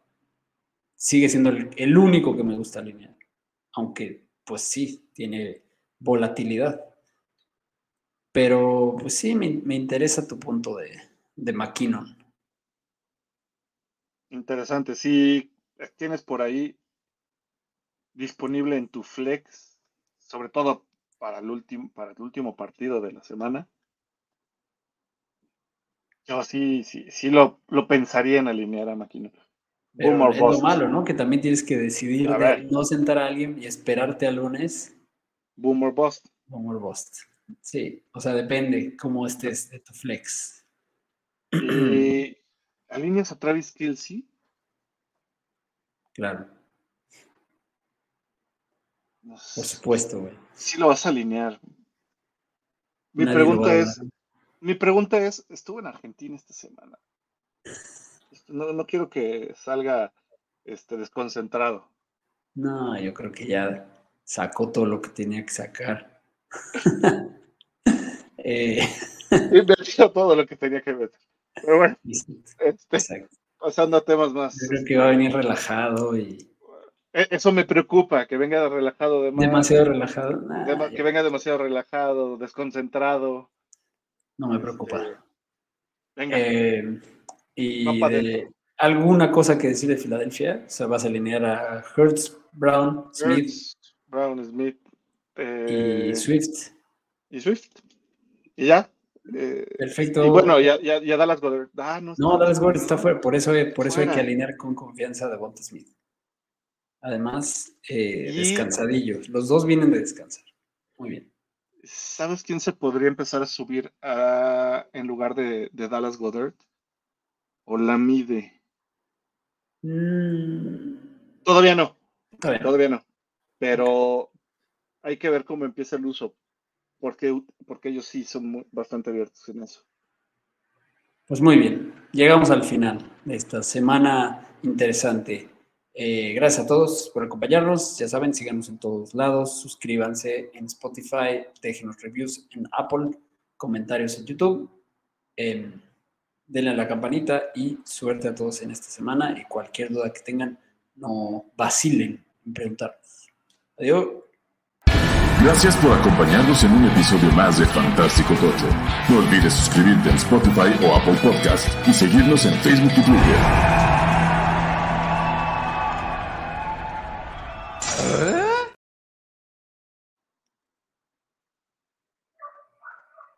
Sigue siendo el, único que me gusta alinear. Aunque, pues sí, tiene volatilidad. Pero, pues sí, me, me interesa tu punto de, de. Interesante. Si tienes por ahí disponible en tu flex, sobre todo para el para el último partido de la semana. Yo sí, sí, sí lo, lo pensaría en alinear a McKinnon. Pero es lo malo, ¿no? Que también tienes que decidir A de no sentar a alguien y esperarte al lunes Boom or bust. el bust. Sí, o sea, depende cómo estés de tu flex. Y alineas a Travis Kelsey. Claro, por supuesto, güey. sí lo vas a alinear. Mi Nadie pregunta es. Mi pregunta es, estuve en Argentina esta semana. No, no quiero que salga este desconcentrado. No, yo creo que ya sacó todo lo que tenía que sacar. Eh, Invertido todo lo que tenía que meter. Pero bueno, este, pasando a temas más. Yo creo que va a venir relajado y e- Eso me preocupa, que venga relajado de más, demasiado relajado. Nah, ya que venga demasiado relajado, desconcentrado. No me preocupa. Este, venga, Eh, y de- alguna cosa que decir de Filadelfia, o sea, vas a alinear a Hertz, Brown, Smith Ertz, Brown, Smith eh, y Swift. y Swift. Y ya. eh, Perfecto. y bueno, ya, ya, ya Dallas Goddard. Ah, no, no, Dallas Goddard está fuera, por eso, por eso hay que alinear con confianza a Devonta Smith. Además, eh, Y-. Los dos vienen de descansar. Muy bien. ¿Sabes quién se podría empezar a subir a- en lugar de, de Dallas Goddard? O la mide. Mm, Todavía no, todavía no. Pero hay que ver cómo empieza el uso. Porque, porque ellos sí son muy- bastante abiertos en eso. Pues muy bien, llegamos al final de esta semana interesante. Eh, gracias a todos por acompañarnos. Ya saben, síganos en todos lados, suscríbanse en Spotify, déjenos reviews en Apple, comentarios en YouTube, eh, denle a la campanita y suerte a todos en esta semana. Y cualquier duda que tengan, no vacilen en preguntarnos. Adiós. Gracias por acompañarnos en un episodio más de Fantástico Tocho. No olvides suscribirte en Spotify o Apple Podcast y seguirnos en Facebook y Twitter.